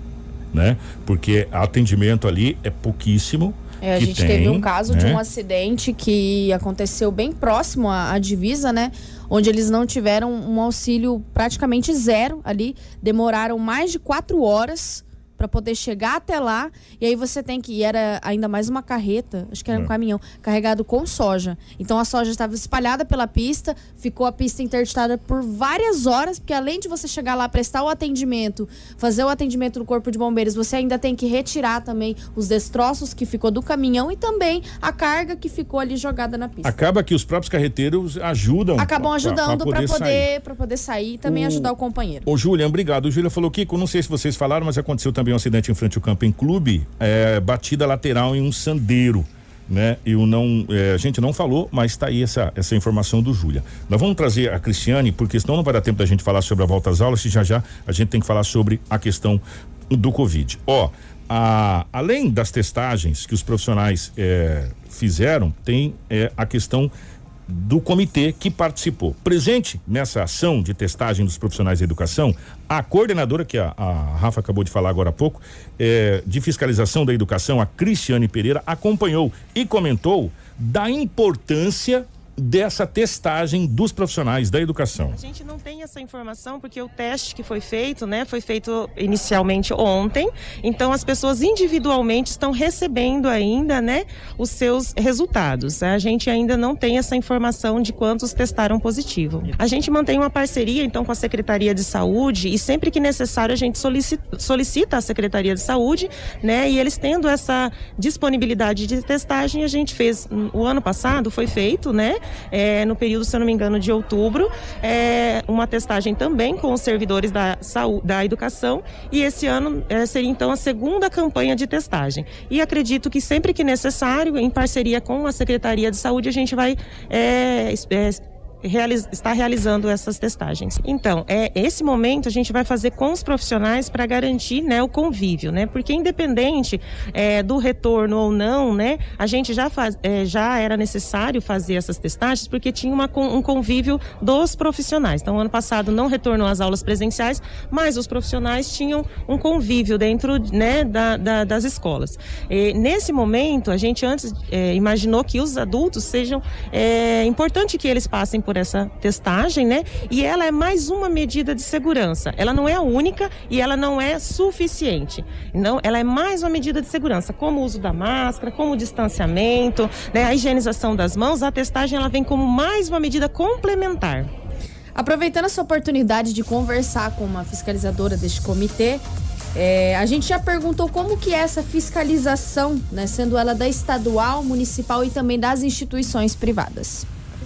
né? Porque atendimento ali é pouquíssimo. É, a gente tem, teve um caso de né? um acidente que aconteceu bem próximo à, à divisa, né? Onde eles não tiveram um auxílio praticamente zero ali. Demoraram mais de quatro horas para poder chegar até lá. E aí você tem que. E era ainda mais uma carreta, acho que era um É. caminhão, carregado com soja. Então a soja estava espalhada pela pista, ficou a pista interditada por várias horas, porque além de você chegar lá, prestar o atendimento, fazer o atendimento do Corpo de Bombeiros, você ainda tem que retirar também os destroços que ficou do caminhão e também a carga que ficou ali jogada na pista. Acaba que os próprios carreteiros ajudam. Acabam ajudando para sair. poder, pra poder sair e também O- ajudar o companheiro. Ô, Julian, obrigado. O Julian falou, Kiko, não sei se vocês falaram, mas aconteceu também um acidente em frente ao Camping Clube, é, batida lateral em um sandeiro. Né? Eu não, é, a gente não falou, mas está aí essa, essa informação do Júlia. Nós vamos trazer a Cristiane, porque senão não vai dar tempo da gente falar sobre a volta às aulas, e já já a gente tem que falar sobre a questão do Covid. Ó, a- além das testagens que os profissionais é, fizeram, tem é, a questão do comitê que participou. Presente nessa ação de testagem dos profissionais da educação, a coordenadora, que a, a Rafa acabou de falar agora há pouco, eh, de fiscalização da educação, a Cristiane Pereira, acompanhou e comentou da importância dessa testagem dos profissionais da educação. A gente não tem essa informação porque o teste que foi feito, né, foi feito inicialmente ontem. Então as pessoas individualmente estão recebendo ainda, né, os seus resultados. A gente ainda não tem essa informação de quantos testaram positivo. A gente mantém uma parceria então com a Secretaria de Saúde e sempre que necessário a gente solicita, solicita à Secretaria de Saúde, né, e eles tendo essa disponibilidade de testagem, a gente fez o ano passado foi feito, né, é, no período, se eu não me engano, de outubro, é, uma testagem também com os servidores da saúde, da educação, e esse ano é, seria então a segunda campanha de testagem. E acredito que sempre que necessário, em parceria com a Secretaria de Saúde, a gente vai é, é, realiz- está realizando essas testagens. Então, é esse momento a gente vai fazer com os profissionais para garantir, né, o convívio, né? Porque independente é, do retorno ou não, né, a gente já faz, é, já era necessário fazer essas testagens porque tinha uma, um convívio dos profissionais. Então, ano passado não retornou às aulas presenciais, mas os profissionais tinham um convívio dentro, né, da, da- das escolas. E, nesse momento, a gente antes é, imaginou que os adultos sejam é importante que eles passem por essa testagem, né? E ela é mais uma medida de segurança. Ela não é a única e ela não é suficiente. Não, ela é mais uma medida de segurança, como o uso da máscara, como o distanciamento, né? A higienização das mãos. A testagem ela vem como mais uma medida complementar. Aproveitando essa oportunidade de conversar com uma fiscalizadora deste comitê, é, a gente já perguntou como que é essa fiscalização, né, sendo ela da estadual, municipal e também das instituições privadas.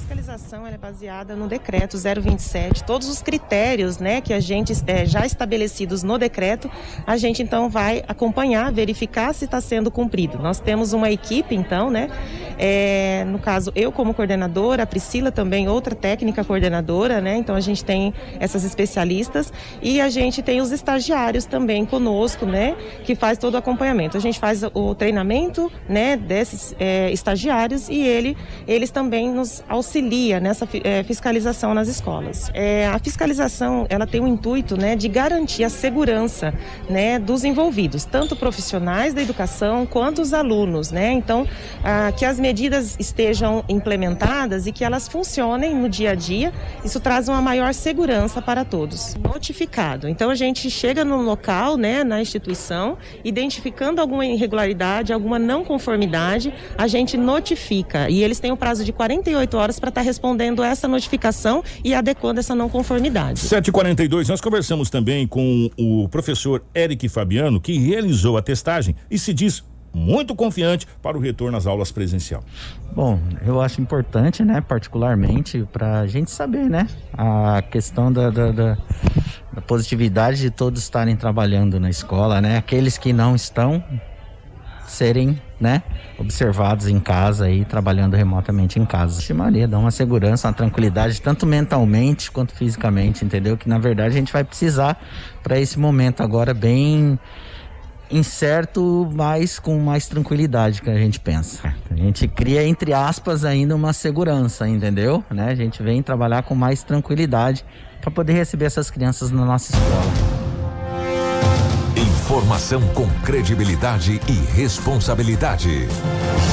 Fiscalização é baseada no decreto 027. Todos os critérios né, que a gente é, já estabelecidos no decreto, a gente então vai acompanhar, verificar se está sendo cumprido. Nós temos uma equipe, então, né? É, no caso, eu como coordenadora, a Priscila também, outra técnica coordenadora, né? Então a gente tem essas especialistas e a gente tem os estagiários também conosco, né? Que faz todo o acompanhamento. A gente faz o treinamento, né? Desses é, estagiários e ele, eles também nos auxilia nessa é, fiscalização nas escolas. É, a fiscalização, ela tem o intuito, né? De garantir a segurança, né? Dos envolvidos, tanto profissionais da educação quanto os alunos, né? Então, ah, que as medidas estejam implementadas e que elas funcionem no dia a dia. Isso traz uma maior segurança para todos. Notificado. Então a gente chega no local, né, na instituição, identificando alguma irregularidade, alguma não conformidade, a gente notifica e eles têm o um prazo de 48 horas para estar tá respondendo essa notificação e adequando essa não conformidade. 742, nós conversamos também com o professor Eric Fabiano, que realizou a testagem e se diz muito confiante para o retorno às aulas presencial. Bom, eu acho importante, né, particularmente, para a gente saber, né, a questão da, da, da, da, positividade de todos estarem trabalhando na escola, né, aqueles que não estão serem, né, observados em casa e trabalhando remotamente em casa. Estimaria, dá uma segurança, uma tranquilidade, tanto mentalmente quanto fisicamente, entendeu? Que na verdade a gente vai precisar para esse momento agora bem incerto, mas com mais tranquilidade que a gente pensa. A gente cria, entre aspas, ainda uma segurança, entendeu? Né? A gente vem trabalhar com mais tranquilidade para poder receber essas crianças na nossa escola. Informação com credibilidade e responsabilidade.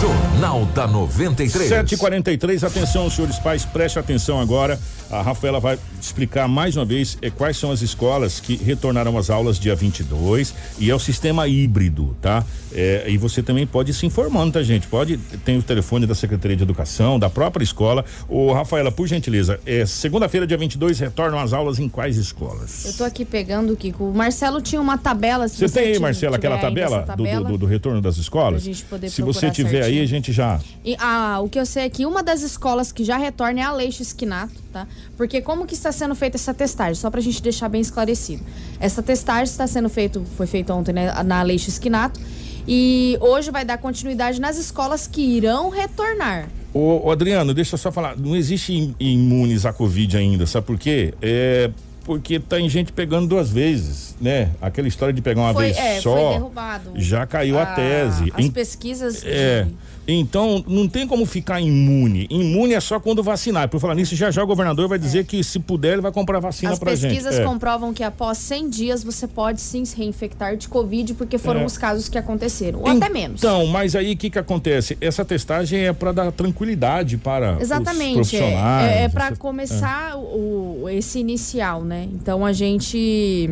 Jornal da 93. 743, atenção, senhores pais, preste atenção agora. A Rafaela vai explicar mais uma vez eh, quais são as escolas que retornarão às aulas dia 22 e é o sistema híbrido, tá? É, e você também pode ir se informando, tá, gente? Pode, tem o telefone da Secretaria de Educação, da própria escola. Ô, Rafaela, por gentileza, é, segunda-feira, dia 22, retornam as aulas em quais escolas? Eu tô aqui pegando, Kiko. O Marcelo tinha uma tabela. Se você, você tem aí, Marcelo, aquela tabela, tabela do, do, do, retorno das escolas? Pra gente poder se você tiver certinho. aí, a gente já. E, ah, o que eu sei é que uma das escolas que já retorna é a Leixo Esquinato, tá? Porque como que está sendo feita essa testagem? Só para a gente deixar bem esclarecido. Essa testagem está sendo feita, foi feita ontem né, na Leixo Esquinato e hoje vai dar continuidade nas escolas que irão retornar. Ô, ô Adriano, deixa eu só falar, não existe imunes à Covid ainda, sabe por quê? É porque tem gente pegando duas vezes, né? Aquela história de pegar uma foi, vez é, só. Já caiu a, a tese. As em, pesquisas. É. De então, não tem como ficar imune. Imune é só quando vacinar. Por falar nisso, já já o governador vai dizer é. que se puder, ele vai comprar vacina As pra gente. As pesquisas é. comprovam que após 100 dias você pode sim se reinfectar de Covid, porque foram é. os casos que aconteceram, ou até menos. Então, mas aí o que que acontece? Essa testagem é para dar tranquilidade para Exatamente, os é. profissionais. É, é para começar o, esse inicial, né? Então a gente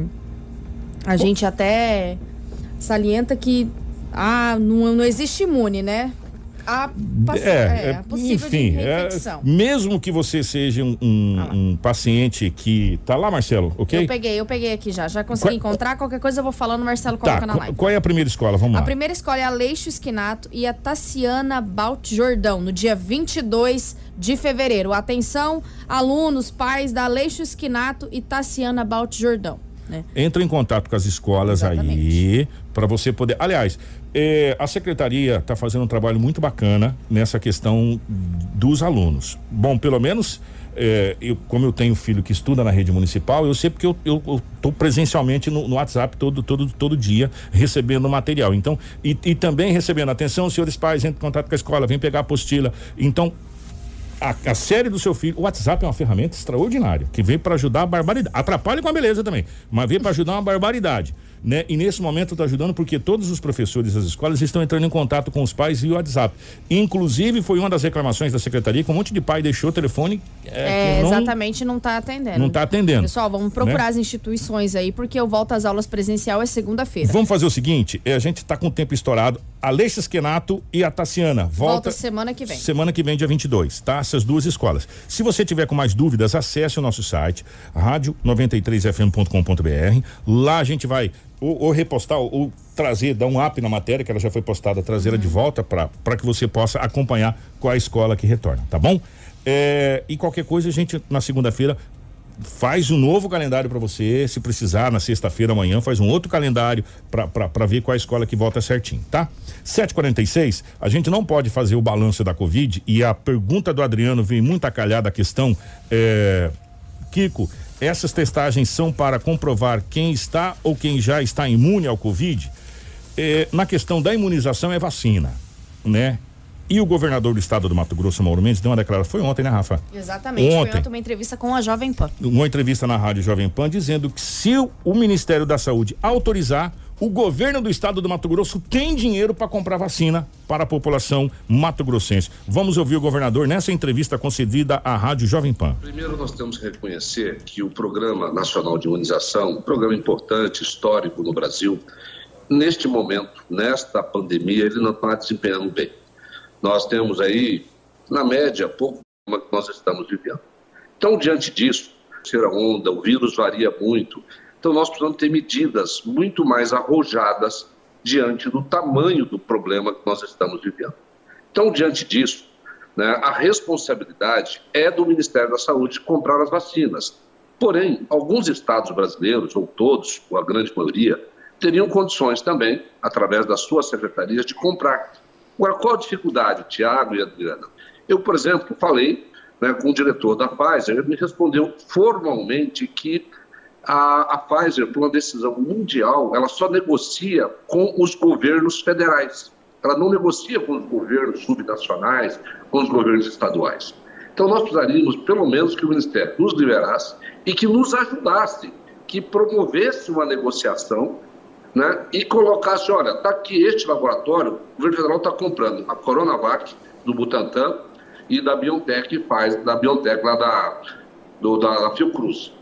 a gente até salienta que ah, não, não existe imune, né? A, é, é, é, possível enfim, é, mesmo que você seja um, um, ah um, paciente que tá lá, Marcelo, ok? Eu peguei, eu peguei aqui já, já consegui qual, encontrar. Qualquer coisa eu vou falando, Marcelo coloca tá, na live. Qual é a primeira escola? Vamos a lá. A primeira escola é a Leixo Esquinato e a Tassiana Balt Jordão, no dia 22 de fevereiro. Atenção, alunos, pais da Leixo Esquinato e Tassiana Balt Jordão. Né? Entra em contato com as escolas Exatamente. aí para você poder. Aliás, é, a secretaria está fazendo um trabalho muito bacana nessa questão dos alunos. Bom, pelo menos. É, eu, como eu tenho filho que estuda na rede municipal, eu sei porque eu estou presencialmente no, no, WhatsApp todo, todo, todo dia recebendo material. Então, e, e também recebendo atenção, senhores pais, entre em contato com a escola, vem pegar a apostila. Então, a, a, série do seu filho, o WhatsApp é uma ferramenta extraordinária, que vem para ajudar a barbaridade. Atrapalha com a beleza também, mas vem para ajudar uma barbaridade né? E nesse momento está ajudando porque todos os professores das escolas estão entrando em contato com os pais via WhatsApp. Inclusive, foi uma das reclamações da secretaria que um monte de pai deixou o telefone. É, é não, exatamente, não está atendendo. Não está atendendo. Pessoal, vamos procurar né? as instituições aí, porque eu volto às aulas presencial é segunda-feira. Vamos fazer o seguinte: é, a gente está com o tempo estourado. Alexia Esquenato e a Tassiana. Volta, volta semana que vem. Semana que vem, dia 22, tá? Essas duas escolas. Se você tiver com mais dúvidas, acesse o nosso site, rádio93fm.com.br. Lá a gente vai ou, ou repostar, ou, ou, trazer, dar um up na matéria, que ela já foi postada, trazê-la uhum. de volta para que você possa acompanhar qual a escola que retorna, tá bom? É, e qualquer coisa, a gente, na segunda-feira, faz um novo calendário para você, se precisar, na sexta-feira amanhã, faz um outro calendário para ver qual a escola que volta certinho, tá? 746, a gente não pode fazer o balanço da Covid e a pergunta do Adriano vem muito acalhada a questão. É, Kiko, essas testagens são para comprovar quem está ou quem já está imune ao Covid? É, na questão da imunização é vacina, né? E o governador do estado do Mato Grosso, Mauro Mendes, deu uma declaração. Foi ontem, né, Rafa? Exatamente. Ontem. Foi ontem uma entrevista com a Jovem Pan. Uma entrevista na Rádio Jovem Pan dizendo que se o Ministério da Saúde autorizar, o governo do estado do Mato Grosso tem dinheiro para comprar vacina para a população mato-grossense. Vamos ouvir o governador nessa entrevista concedida à Rádio Jovem Pan. Primeiro, nós temos que reconhecer que o Programa Nacional de Imunização, um programa importante, histórico no Brasil, neste momento, nesta pandemia, ele não está desempenhando bem. Nós temos aí, na média, pouco que nós estamos vivendo. Então, diante disso, terceira onda, o vírus varia muito. Então, nós precisamos ter medidas muito mais arrojadas diante do tamanho do problema que nós estamos vivendo. Então, diante disso, né, a responsabilidade é do Ministério da Saúde comprar as vacinas. Porém, alguns estados brasileiros, ou todos, ou a grande maioria, teriam condições também, através das suas secretarias, de comprar. Agora, qual a dificuldade, Tiago e Adriana? Eu, por exemplo, falei né, com o diretor da Pfizer, ele me respondeu formalmente que a, a Pfizer, por uma decisão mundial, ela só negocia com os governos federais. Ela não negocia com os governos subnacionais, com os governos estaduais. Então, nós precisaríamos, pelo menos, que o Ministério nos liberasse e que nos ajudasse, que promovesse uma negociação né, e colocasse, olha, está aqui este laboratório, o governo federal está comprando a Coronavac do Butantan e da BioNTech faz, da BioNTech lá da, do, da, da Fiocruz.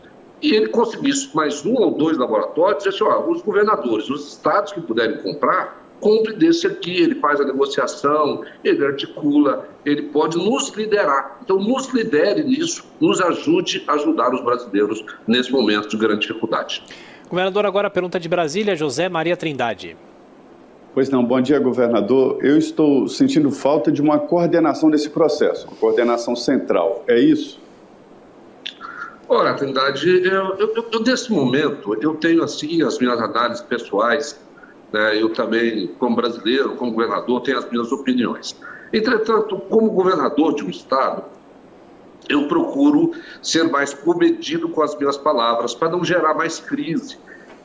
E ele conseguisse mais um ou dois laboratórios, disse, ó, os governadores, os estados que puderem comprar, compre desse aqui, ele faz a negociação, ele articula, ele pode nos liderar. Então, nos lidere nisso, nos ajude a ajudar os brasileiros nesse momento de grande dificuldade. Governador, agora a pergunta de Brasília, José Maria Trindade. Pois não, bom dia, governador. Eu estou sentindo falta de uma coordenação desse processo, uma coordenação central. É isso? Ora, Trindade, eu, eu, eu, nesse momento, eu tenho assim as minhas análises pessoais, né? eu também, como brasileiro, como governador, tenho as minhas opiniões. Entretanto, como governador de um estado, eu procuro ser mais comedido com as minhas palavras para não gerar mais crise.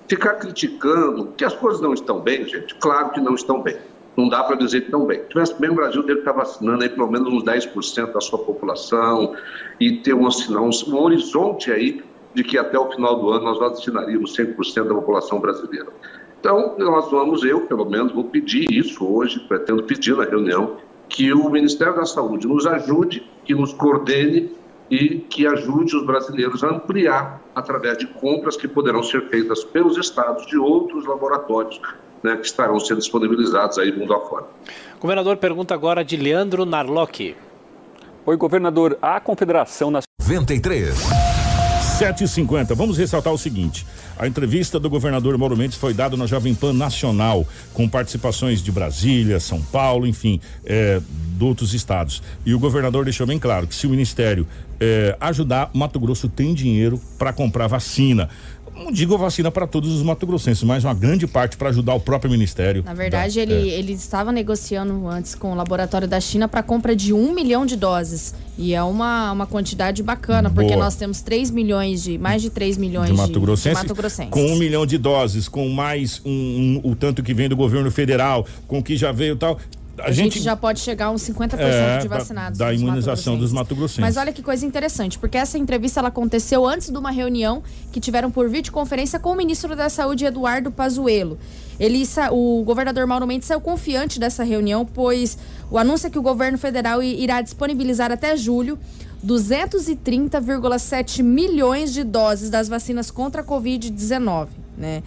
Ficar criticando que as coisas não estão bem, gente, claro que não estão bem. Não dá para dizer que estão bem. Se tivesse bem, o Brasil deve estar vacinando aí pelo menos uns 10% da sua população e ter um, um, um horizonte aí de que até o final do ano nós vacinaríamos 100% da população brasileira. Então, nós vamos, eu pelo menos, vou pedir isso hoje, pretendo pedir na reunião, que o Ministério da Saúde nos ajude, que nos coordene e que ajude os brasileiros a ampliar através de compras que poderão ser feitas pelos estados de outros laboratórios né, que estarão sendo disponibilizados aí mundo afora. Governador, pergunta agora de Leandro Narlock. Oi, governador, a Confederação Nacional. 93. 7h50. Vamos ressaltar o seguinte: a entrevista do governador Mauro Mendes foi dada na Jovem Pan Nacional, com participações de Brasília, São Paulo, enfim, é, de outros estados. E o governador deixou bem claro que se o Ministério é, ajudar, Mato Grosso tem dinheiro para comprar vacina não digo vacina para todos os mato-grossenses, mas uma grande parte para ajudar o próprio ministério. Na verdade, da, ele, é. ele estava negociando antes com o laboratório da China para compra de um milhão de doses. E é uma, uma quantidade bacana, Boa. porque nós temos 3 milhões de. mais de 3 milhões de mato-grossenses. Mato com um milhão de doses, com mais um, um, o tanto que vem do governo federal, com o que já veio tal a, gente, gente, já pode chegar a uns 50% é, de vacinados. Da, da imunização dos mato-grossenses. Mas olha que coisa interessante, porque essa entrevista ela aconteceu antes de uma reunião que tiveram por videoconferência com o ministro da Saúde, Eduardo Pazuello. Ele, o governador Mauro Mendes saiu confiante dessa reunião, pois o anúncio é que o governo federal irá disponibilizar até julho 230,7 milhões de doses das vacinas contra a Covid-19, né?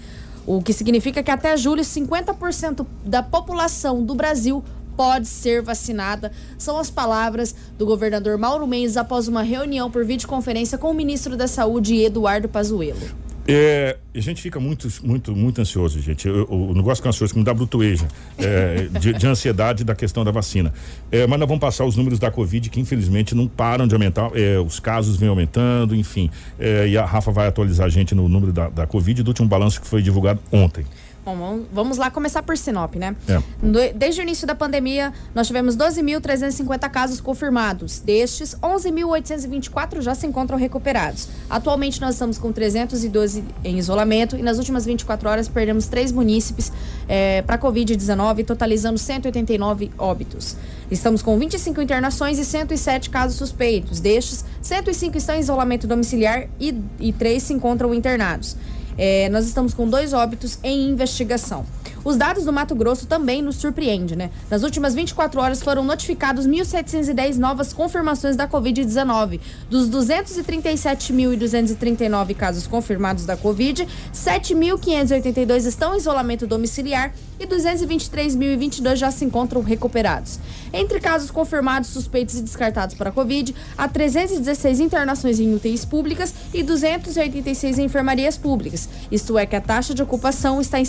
O que significa que até julho 50% da população do Brasil pode ser vacinada. São as palavras do governador Mauro Mendes após uma reunião por videoconferência com o ministro da Saúde, Eduardo Pazuello. É, a gente fica muito, muito, muito ansioso, gente. Eu, o negócio que é ansioso que me dá brutueja é, de, de, ansiedade da questão da vacina. É, mas nós vamos passar os números da Covid que infelizmente não param de aumentar. É, os casos vêm aumentando, enfim. É, e a Rafa vai atualizar a gente no número da, da Covid do último balanço que foi divulgado ontem. Bom, vamos lá começar por Sinop, né? É. Desde o início da pandemia, nós tivemos 12.350 casos confirmados. Destes, 11.824 já se encontram recuperados. Atualmente, nós estamos com 312 em isolamento e nas últimas 24 horas perdemos três munícipes é, para Covid-19, totalizando 189 óbitos. Estamos com 25 internações e 107 casos suspeitos. Destes, 105 estão em isolamento domiciliar e, e 3 se encontram internados. É, nós estamos com dois óbitos em investigação. Os dados do Mato Grosso também nos surpreendem, né? Nas últimas 24 horas foram notificados 1.710 novas confirmações da Covid-19. Dos 237.239 casos confirmados da Covid, 7.582 estão em isolamento domiciliar e 223.022 já se encontram recuperados. Entre casos confirmados, suspeitos e descartados para a Covid, há 316 internações em UTIs públicas e 286 em enfermarias públicas. Isto é que a taxa de ocupação está em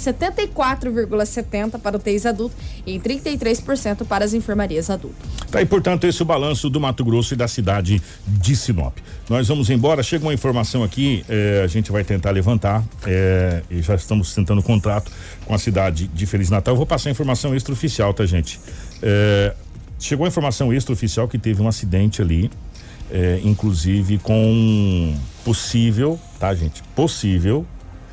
74,70 para UTIs adulto e em 33% para as enfermarias adultas. Tá aí, portanto, esse é o balanço do Mato Grosso e da cidade de Sinop. Nós vamos embora, chega uma informação aqui, eh, a gente vai tentar levantar eh, e já estamos tentando contrato com a cidade de Feliz Natal. Eu vou passar a informação extraoficial, tá, gente? Eh, chegou a informação extraoficial que teve um acidente ali, é, inclusive com possível, tá, gente? Possível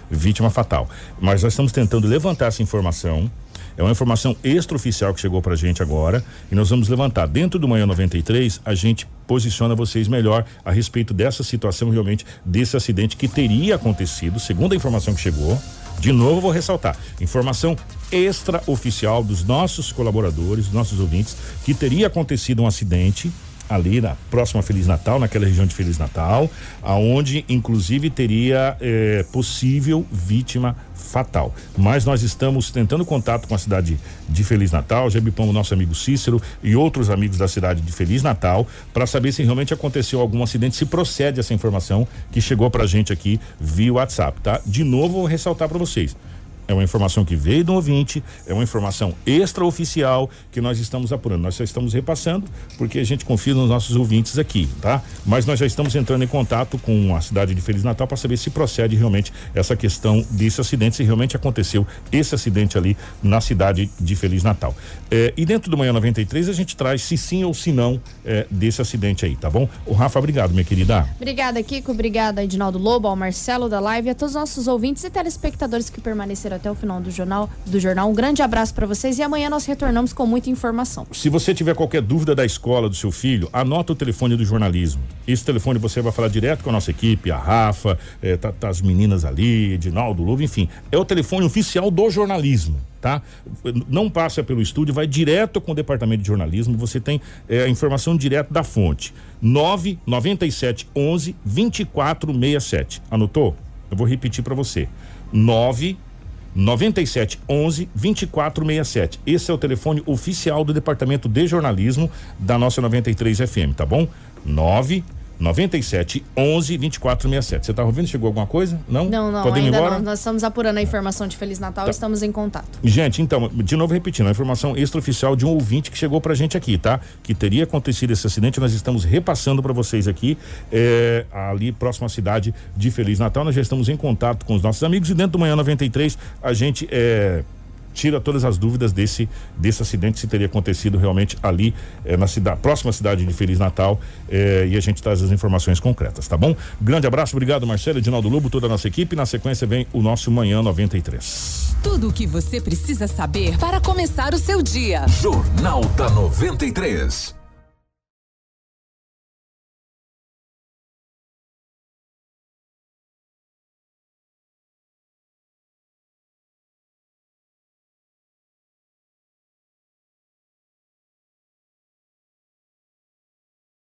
vítima fatal. Mas nós estamos tentando levantar essa informação. É uma informação extraoficial que chegou pra gente agora e nós vamos levantar. Dentro do Manhã 93, a gente posiciona vocês melhor a respeito dessa situação realmente, desse acidente que teria acontecido, segundo a informação que chegou. De novo, vou ressaltar: informação extraoficial dos nossos colaboradores, dos nossos ouvintes, que teria acontecido um acidente ali na próxima Feliz Natal, naquela região de Feliz Natal, aonde inclusive teria eh, possível vítima fatal. Mas nós estamos tentando contato com a cidade de Feliz Natal, Jebipão, nosso amigo Cícero e outros amigos da cidade de Feliz Natal, para saber se realmente aconteceu algum acidente, se procede essa informação que chegou pra gente aqui via WhatsApp, tá? De novo, vou ressaltar para vocês é uma informação que veio do ouvinte, é uma informação extraoficial que nós estamos apurando. Nós já estamos repassando porque a gente confia nos nossos ouvintes aqui, tá? Mas nós já estamos entrando em contato com a cidade de Feliz Natal para saber se procede realmente essa questão desse acidente, se realmente aconteceu esse acidente ali na cidade de Feliz Natal. É, e dentro do Manhã 93 a gente traz se sim ou se não é, desse acidente aí, tá bom? O Rafa, obrigado, minha querida. Obrigada, Kiko. Obrigada, Edinaldo Lobo, ao Marcelo da Live, a todos os nossos ouvintes e telespectadores que permaneceram até o final do jornal. Do jornal. Um grande abraço para vocês e amanhã nós retornamos com muita informação. Se você tiver qualquer dúvida da escola do seu filho, anota o telefone do jornalismo. Esse telefone você vai falar direto com a nossa equipe, a Rafa, eh, tá, tá as meninas ali, Edinaldo Luva, enfim. É o telefone oficial do jornalismo tá? Não passa pelo estúdio, vai direto com o departamento de jornalismo, você tem eh, a informação direto da fonte. 997 11 2467. Anotou? Eu vou repetir para você. 9 97 11 2467. Esse é o telefone oficial do Departamento de Jornalismo da nossa 93 FM, tá bom? 9 97 11 2467. Você tá ouvindo? Chegou alguma coisa? Não? Não, não, Podemos ainda embora? não. Nós estamos apurando a informação de Feliz Natal tá. e estamos em contato. Gente, então, de novo repetindo, a informação extraoficial de um ouvinte que chegou pra gente aqui, tá? Que teria acontecido esse acidente, nós estamos repassando para vocês aqui, é, ali próximo à cidade de Feliz Natal. Nós já estamos em contato com os nossos amigos e dentro do Manhã 93 a gente é tira todas as dúvidas desse desse acidente se teria acontecido realmente ali eh, na cidade, próxima cidade de Feliz Natal eh, e a gente traz as informações concretas, tá bom? Grande abraço, obrigado Marcelo, Edinaldo Lobo, toda a nossa equipe. Na sequência vem o nosso Manhã 93. Tudo o que você precisa saber para começar o seu dia. Jornal da 93.